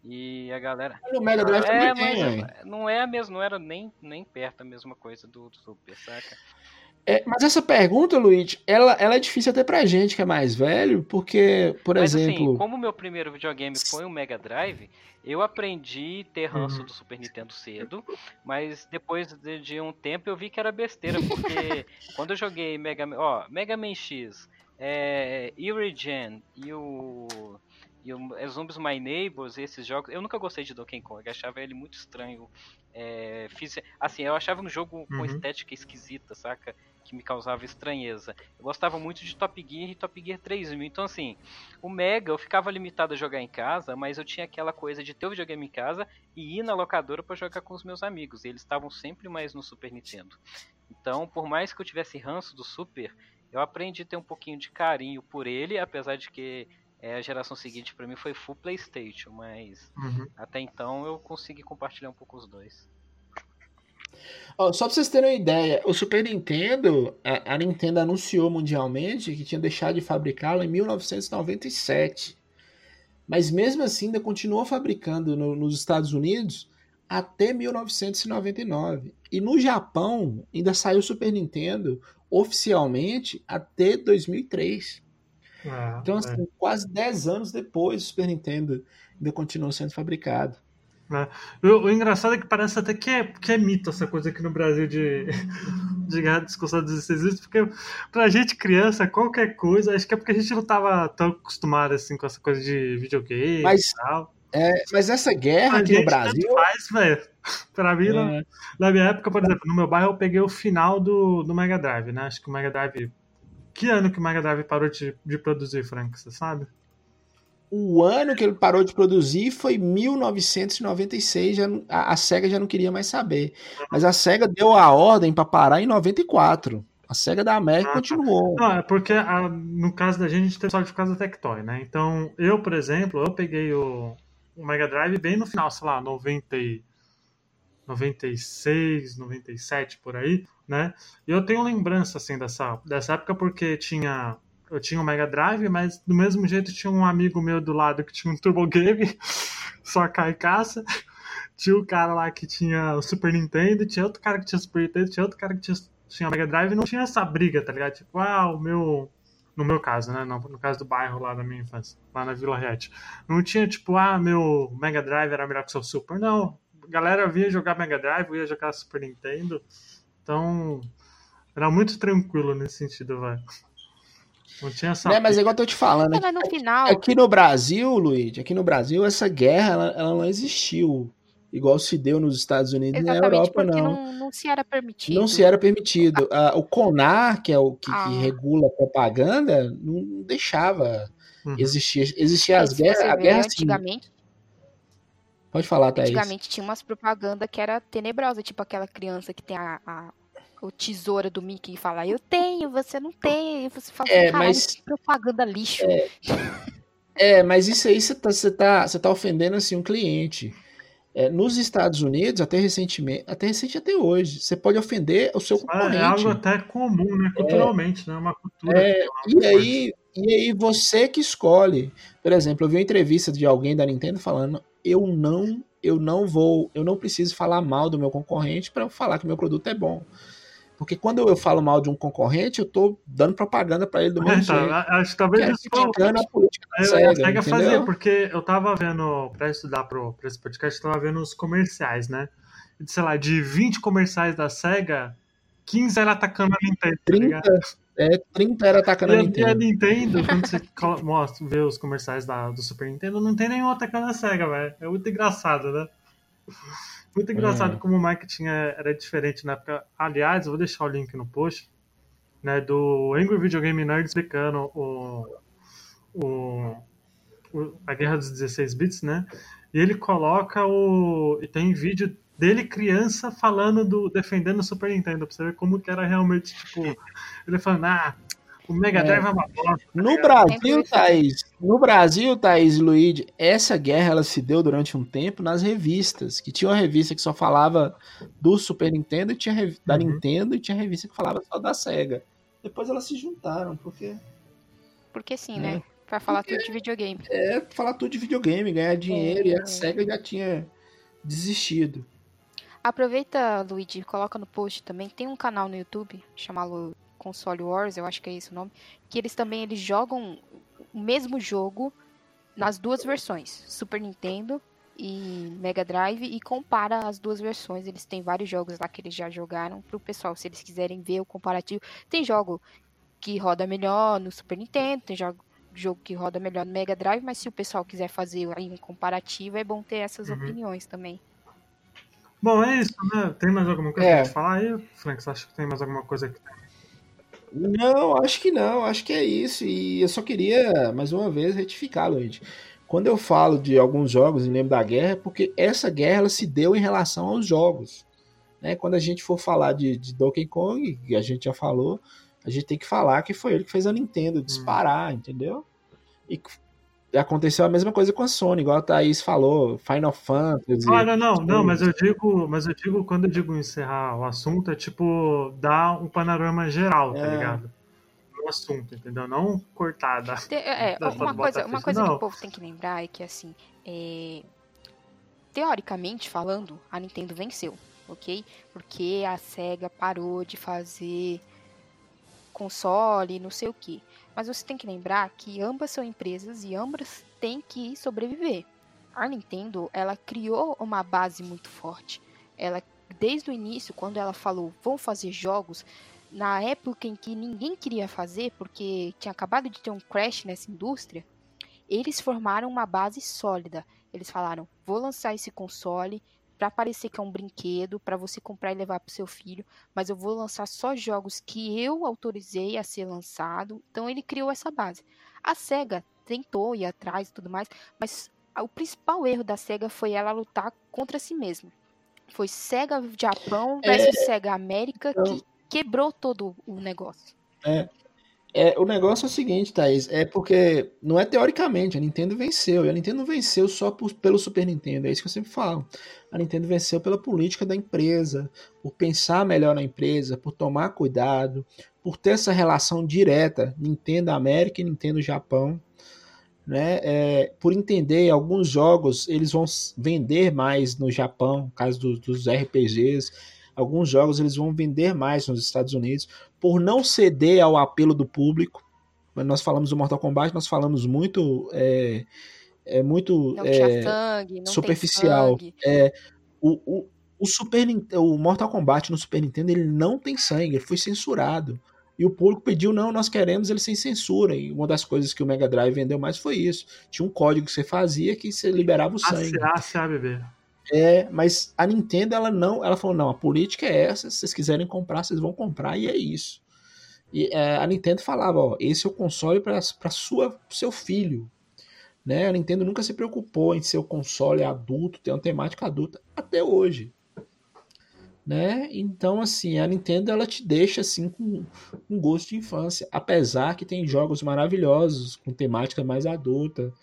E a galera. No Mega Drive É, também mas não é a mesma, não era nem, nem perto a mesma coisa do, do Super, saca? É, mas essa pergunta, Luiz, ela, ela é difícil até pra gente que é mais velho, porque, por Mas exemplo. assim, como meu primeiro videogame foi um Mega Drive, eu aprendi ter ranço Uhum. do Super Nintendo cedo, mas depois de, de um tempo eu vi que era besteira, porque quando eu joguei Mega, ó, Mega Man X, é, e o e o é, Zombies My Neighbors, esses jogos, eu nunca gostei de Donkey Kong, achava ele muito estranho. É, fiz, assim, eu achava um jogo com Uhum. estética esquisita, saca? Que me causava estranheza. Eu gostava muito de Top Gear e Top Gear 3000. Então, assim, o Mega eu ficava limitado a jogar em casa, mas eu tinha aquela coisa de ter o videogame em casa e ir na locadora para jogar com os meus amigos. E eles estavam sempre mais no Super Nintendo. Então, por mais que eu tivesse ranço do Super, eu aprendi a ter um pouquinho de carinho por ele, apesar de que é, a geração seguinte para mim foi full PlayStation, mas Uhum. até então eu consegui compartilhar um pouco os dois. Ó, só pra vocês terem uma ideia, o Super Nintendo, a, a Nintendo anunciou mundialmente que tinha deixado de fabricá-lo em 1997. Mas mesmo assim ainda continuou fabricando no- nos Estados Unidos até 1999. E no Japão ainda saiu o Super Nintendo oficialmente até 2003. É, Então, é. assim, quase 10 anos depois o Super Nintendo ainda continuou sendo fabricado. O, o engraçado é que parece até que é, que é mito essa coisa aqui no Brasil de, de guerra dos 16 bits, porque pra gente criança, qualquer coisa, acho que é porque a gente não tava tão acostumado assim com essa coisa de videogame Mas- e tal. É, mas essa guerra A aqui no Brasil. faz, velho. Pra mim, na, é, na minha época, por exemplo, no meu bairro eu peguei o final do, do Mega Drive, né? Acho que o Mega Drive. Que ano que o Mega Drive parou de, de produzir, Frank? Você sabe? o ano que ele parou de produzir foi 1996. Já, a, a SEGA já não queria mais saber. Mas a SEGA deu a ordem para parar em 94. A SEGA da América Ah, tá. continuou. Não, é porque a- no caso da gente, a gente teve sorte por causa da Tectoy, né? Então, eu, por exemplo, eu peguei o, o Mega Drive bem no final, sei lá, 90 e- 96, 97, por aí, né? E eu tenho lembrança, assim, dessa, dessa época porque tinha... Eu tinha o Mega Drive, mas do mesmo jeito tinha um amigo meu do lado que tinha um Turbo Game, só cai caça. Tinha o cara lá que tinha o Super Nintendo, tinha outro cara que tinha Super Nintendo, tinha outro cara que tinha, tinha Mega Drive não tinha essa briga, tá ligado? Tipo, ah, o meu. No meu caso, né? No, no caso do bairro lá da minha infância, lá na Vila Riete. Não tinha, tipo, ah, meu Mega Drive era melhor que o seu Super. Não. A galera via jogar Mega Drive, ia jogar Super Nintendo. Então. Era muito tranquilo nesse sentido, velho. Não tinha essa. Né, mas é igual eu tô te falando. Mas no final, Aqui no Brasil, Luiz, aqui no Brasil, essa guerra ela, ela não existiu. Igual se deu nos Estados Unidos e na Europa, porque não. não, não se era permitido. Não se era permitido. Ah, o CONAR, que é o que, que Ah. regula a propaganda, não deixava Uhum. existir. Existia as guerras. A guerra antigamente, Pode falar, Thaís. antigamente tinha umas propagandas que era tenebrosa, tipo aquela criança que tem a, a o tesoura do Mickey e fala, eu tenho, você não tem. E você fala, É, caralho, mas- que propaganda lixo. É, mas isso aí você tá, você tá, você tá ofendendo assim um cliente. É, nos Estados Unidos, até recentemente, até recente até hoje, você pode ofender o seu É, concorrente. é algo até comum, né? Culturalmente, né? Uma cultura. É, é uma E aí, e aí você que escolhe. Por exemplo, eu vi uma entrevista de alguém da Nintendo falando: eu não, eu não vou, eu não preciso falar mal do meu concorrente para falar que meu produto é bom. Porque quando eu falo mal de um concorrente, eu tô dando propaganda para ele do mesmo então, jeito. acho que talvez é isso criticando a política da Eu, SEGA, SEGA entendeu? porque eu tava vendo, pra estudar pro, pra esse podcast, eu tava vendo os comerciais, né? Sei lá, de 20 comerciais da SEGA, 15 era atacando a Nintendo, tá 30, ligado? É, 30 era atacando E a e a Nintendo. Nintendo, quando você mostra, vê os comerciais da, do Super Nintendo, não tem nenhum atacando a SEGA, velho. É muito engraçado, né? Muito engraçado É. como o marketing é- era diferente na época. Aliás, eu vou deixar o link no post, né, do Angry Video Game Nerd explicando o, o, o- a Guerra dos 16 bits, né? E ele coloca o e tem vídeo dele criança falando do defendendo o Super Nintendo, pra você ver como que era realmente tipo ele falando, ah, o Mega É. Drive é uma bosta. No Brasil, Thaís, no Brasil, Thaís e Luigi, essa guerra ela se deu durante um tempo nas revistas, que tinha uma revista que só falava do Super Nintendo e tinha da Uhum. Nintendo e tinha revista que falava só da Sega. Depois elas se juntaram, porque Porque sim, É. né? Pra falar tudo de videogame. é falar tudo de videogame, ganhar dinheiro, e É. a Sega já tinha desistido. Aproveita, Luigi, coloca no post também. Tem um canal no YouTube chamado Console Wars, eu acho que é esse o nome. Que eles também eles jogam o mesmo jogo nas duas versões, Super Nintendo e Mega Drive, e compara as duas versões. Eles têm vários jogos lá que eles já jogaram pro pessoal, se eles quiserem ver o comparativo. Tem jogo que roda melhor no Super Nintendo, tem jogo, jogo que roda melhor no Mega Drive, mas se o pessoal quiser fazer um comparativo, é bom ter essas Uhum. opiniões também. Bom, é isso, né? Tem mais alguma coisa É. pra falar aí, Frank? Você acha que tem mais alguma coisa que Não, acho que não, acho que é isso. E eu só queria, mais uma vez, retificar, Luigi. Quando eu falo de alguns jogos e lembro da guerra, é porque essa guerra ela se deu em relação aos jogos. Né? Quando a gente for falar de, de Donkey Kong, que a gente já falou, a gente tem que falar que foi ele que fez a Nintendo disparar, entendeu? E aconteceu a mesma coisa com a Sony, igual a Thaís falou, Final Fantasy. Ah, não, não, não, mas eu digo, mas eu digo, quando eu digo encerrar o assunto, é tipo dar um panorama geral, tá É. ligado? Do assunto, entendeu? Não cortada. Te- é, pra uma coisa, uma coisa que o povo tem que lembrar é que, assim, é, teoricamente falando, a Nintendo venceu, ok? Porque a SEGA parou de fazer console, não sei o que. Mas você tem que lembrar que ambas são empresas e ambas têm que sobreviver. A Nintendo, ela criou uma base muito forte. Ela, desde o início, quando ela falou, vão fazer jogos, na época em que ninguém queria fazer, porque tinha acabado de ter um crash nessa indústria, eles formaram uma base sólida. Eles falaram: vou lançar esse console para parecer que é um brinquedo, para você comprar e levar para seu filho, mas eu vou lançar só jogos que eu autorizei a ser lançado. Então ele criou essa base. A Sega tentou ir atrás e tudo mais, mas o principal erro da Sega foi ela lutar contra si mesma. Foi Sega Japão versus Sega América então- que quebrou todo o negócio. É, o negócio é o seguinte, Thaís, é porque não é teoricamente, a Nintendo venceu, e a Nintendo não venceu só por- pelo Super Nintendo, é isso que eu sempre falo. A Nintendo venceu pela política da empresa, por pensar melhor na empresa, por tomar cuidado, por ter essa relação direta, Nintendo América e Nintendo Japão, né? É, por entender alguns jogos eles vão vender mais no Japão, no caso do- dos RPGs, alguns jogos eles vão vender mais nos Estados Unidos, por não ceder ao apelo do público. Quando nós falamos do Mortal Kombat, nós falamos muito é, é muito Não é, tinha sangue, não superficial. tem sangue. É, o, o, o Super o Mortal Kombat no Super Nintendo ele não tem sangue, ele foi censurado. E o público pediu, não, nós queremos ele sem censura. E uma das coisas que o Mega Drive vendeu mais foi isso. Tinha um código que você fazia que você liberava o sangue. ACA, ABB. É, mas a Nintendo, ela não, ela falou, não, a política é essa, se vocês quiserem comprar, vocês vão comprar, e é isso. E é, a Nintendo falava, ó, esse é o console para sua seu filho. Né? A Nintendo nunca se preocupou em ser o console adulto, ter uma temática adulta, até hoje. Né? Então, assim, a Nintendo ela te deixa assim com um gosto de infância, apesar que tem jogos maravilhosos com temática mais adulta.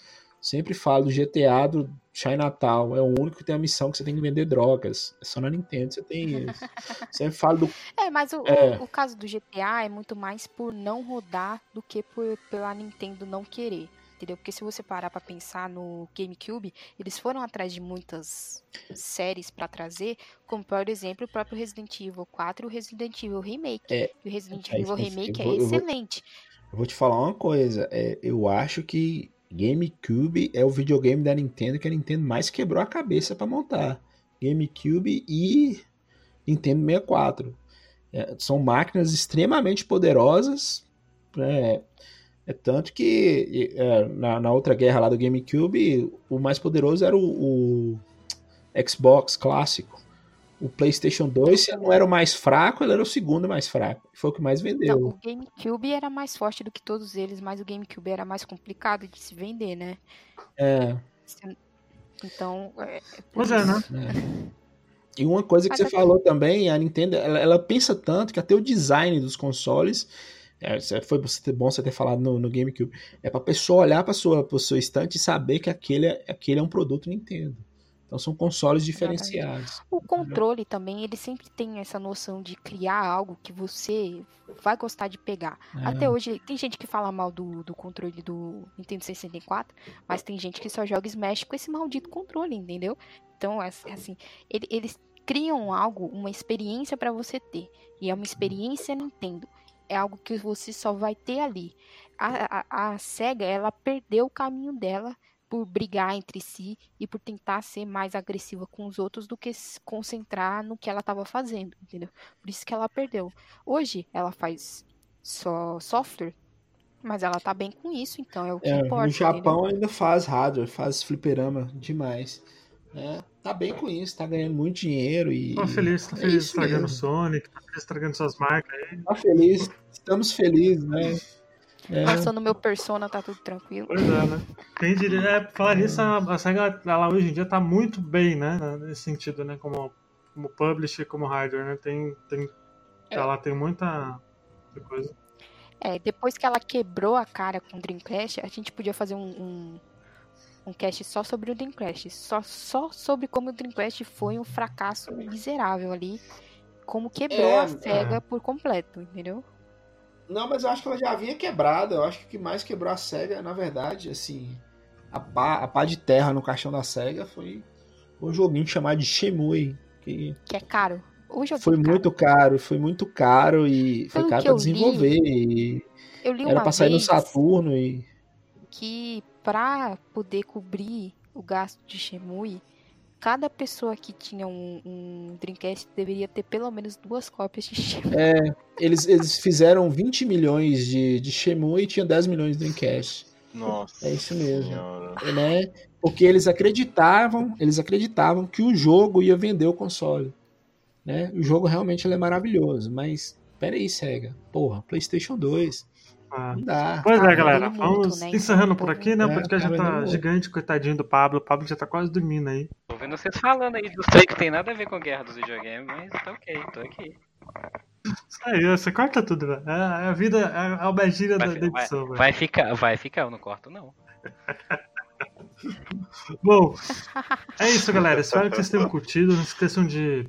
Sempre falo do GTA do Chinatown, é o único que tem a missão que você tem que vender drogas. É só na Nintendo você tem isso. Sempre falo do É, mas o, É. o, o caso do GTA é muito mais por não rodar do que por, pela Nintendo não querer. Entendeu? Porque se você parar pra pensar no GameCube, eles foram atrás de muitas séries pra trazer, como por exemplo o próprio Resident Evil 4 e o Resident Evil Remake. É, e o Resident é, Evil Remake vou- é eu vou- excelente. Eu vou te falar uma coisa, é, eu acho que GameCube é o videogame da Nintendo que a Nintendo mais quebrou a cabeça pra montar. GameCube e Nintendo 64. É, são máquinas extremamente poderosas, né? É tanto que é, na, na outra guerra lá do GameCube, o mais poderoso era o, o Xbox clássico. O PlayStation 2 se não era o mais fraco, ele era o segundo mais fraco. Foi o que mais vendeu. Não, o GameCube era mais forte do que todos eles, mas o GameCube era mais complicado de se vender, né? É, Então, é, é Pois é, né? E uma coisa que Mas você é- falou também, a Nintendo, ela, ela pensa tanto que até o design dos consoles, é, foi bom você ter falado no, no GameCube, é pra pessoa olhar para sua pro seu estante e saber que aquele, é- aquele é um produto Nintendo. Então são consoles diferenciados. O controle também, ele sempre tem essa noção de criar algo que você vai gostar de pegar. É. Até hoje, tem gente que fala mal do, do controle do Nintendo 64, mas tem gente que só joga Smash com esse maldito controle, entendeu? Então, assim, ele- eles criam algo, uma experiência pra você ter. E é uma experiência Nintendo. É algo que você só vai ter ali. A, a, a SEGA, ela perdeu o caminho dela por brigar entre si e por tentar ser mais agressiva com os outros do que se concentrar no que ela estava fazendo, entendeu? Por isso que ela perdeu. Hoje ela faz só software, mas ela tá bem com isso, então é o que É, importa. no Japão entendeu? ainda faz hardware, faz fliperama demais. né? Tá bem com isso, tá ganhando muito dinheiro e. Tô feliz, tá é feliz isso estragando o mesmo. Sonic, tá feliz estragando suas marcas aí. Tá feliz, estamos felizes, né? É, Passando meu persona, tá tudo tranquilo. Pois é, né? Quem diria, é, falar nisso, a, a SEGA ela hoje em dia tá muito bem, né? Nesse sentido, né? Como, como publisher, como hardware, né? Tem, tem, É. Ela tem muita, muita coisa. É, depois que ela quebrou a cara com o Dreamcast, a gente podia fazer um, um, um cast só sobre o Dreamcast. Só, só sobre como o Dreamcast foi um fracasso miserável ali. Como quebrou É, a SEGA por completo, entendeu? Não, mas eu acho que ela já havia quebrado. Eu acho que o que mais quebrou a SEGA, na verdade, assim, a pá, a pá de terra no caixão da SEGA foi um joguinho chamado de Shemui, que Que é caro. Foi é caro. muito caro, foi muito caro e foi Pelo caro pra li, desenvolver. e Eu li era uma pra sair no Saturno e. que pra poder cobrir o gasto de Shemui, cada pessoa que tinha um, um Dreamcast deveria ter pelo menos duas cópias de Shemui. Eles, eles fizeram 20 milhões de, de e tinha 10 milhões de Dreamcast. Nossa. É isso mesmo. senhora. né? Porque eles acreditavam, eles acreditavam que o jogo ia vender o console. Né? O jogo realmente ele é maravilhoso, mas peraí, Sega. Porra, PlayStation 2. Ah. Não dá. Pois Tá é, galera. vendendo muito, Vamos né? encerrando por aqui, né? O É, podcast tá já tá muito. gigante, coitadinho do Pablo. O Pablo já tá quase dormindo aí. Tô vendo vocês falando aí dos trem que tem nada a ver com guerra dos videogames, mas tá ok, tô aqui. Isso aí, você corta tudo, velho. É, é a vida, é a albergíria da, Vai, da vai, edição, velho. vai ficar, vai ficar, eu não corto não. Bom, é isso, galera. Espero que vocês tenham curtido. Não esqueçam de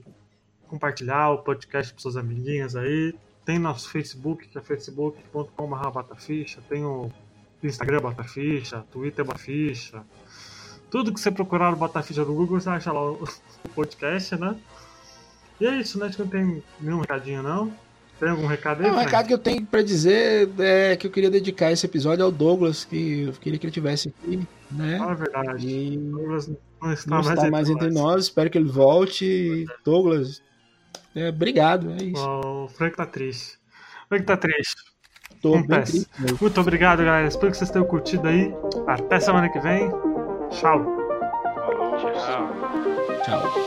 compartilhar o podcast com seus amiguinhos aí. Tem nosso Facebook, que é facebook.com.br Bataficha. Tem o Instagram Bataficha, Twitter Bataficha. Tudo que você procurar no Bataficha do Google, você acha lá o o podcast, né? E é isso, né? Acho que não tem nenhum recadinho, não. Tem algum recado aí, Não, o Frank? recado que eu tenho pra dizer é que eu queria dedicar esse episódio ao Douglas, que eu queria que ele tivesse aqui, né? Ah, é verdade. E Douglas não está não mais, está mais entre nós, espero que ele volte. Douglas, é, obrigado, é isso. O Frank tá triste. O Frank tá triste. Tô bem acontece. triste. Muito obrigado, galera. Espero que vocês tenham curtido aí. Até semana que vem. Tchau. Tchau. Tchau.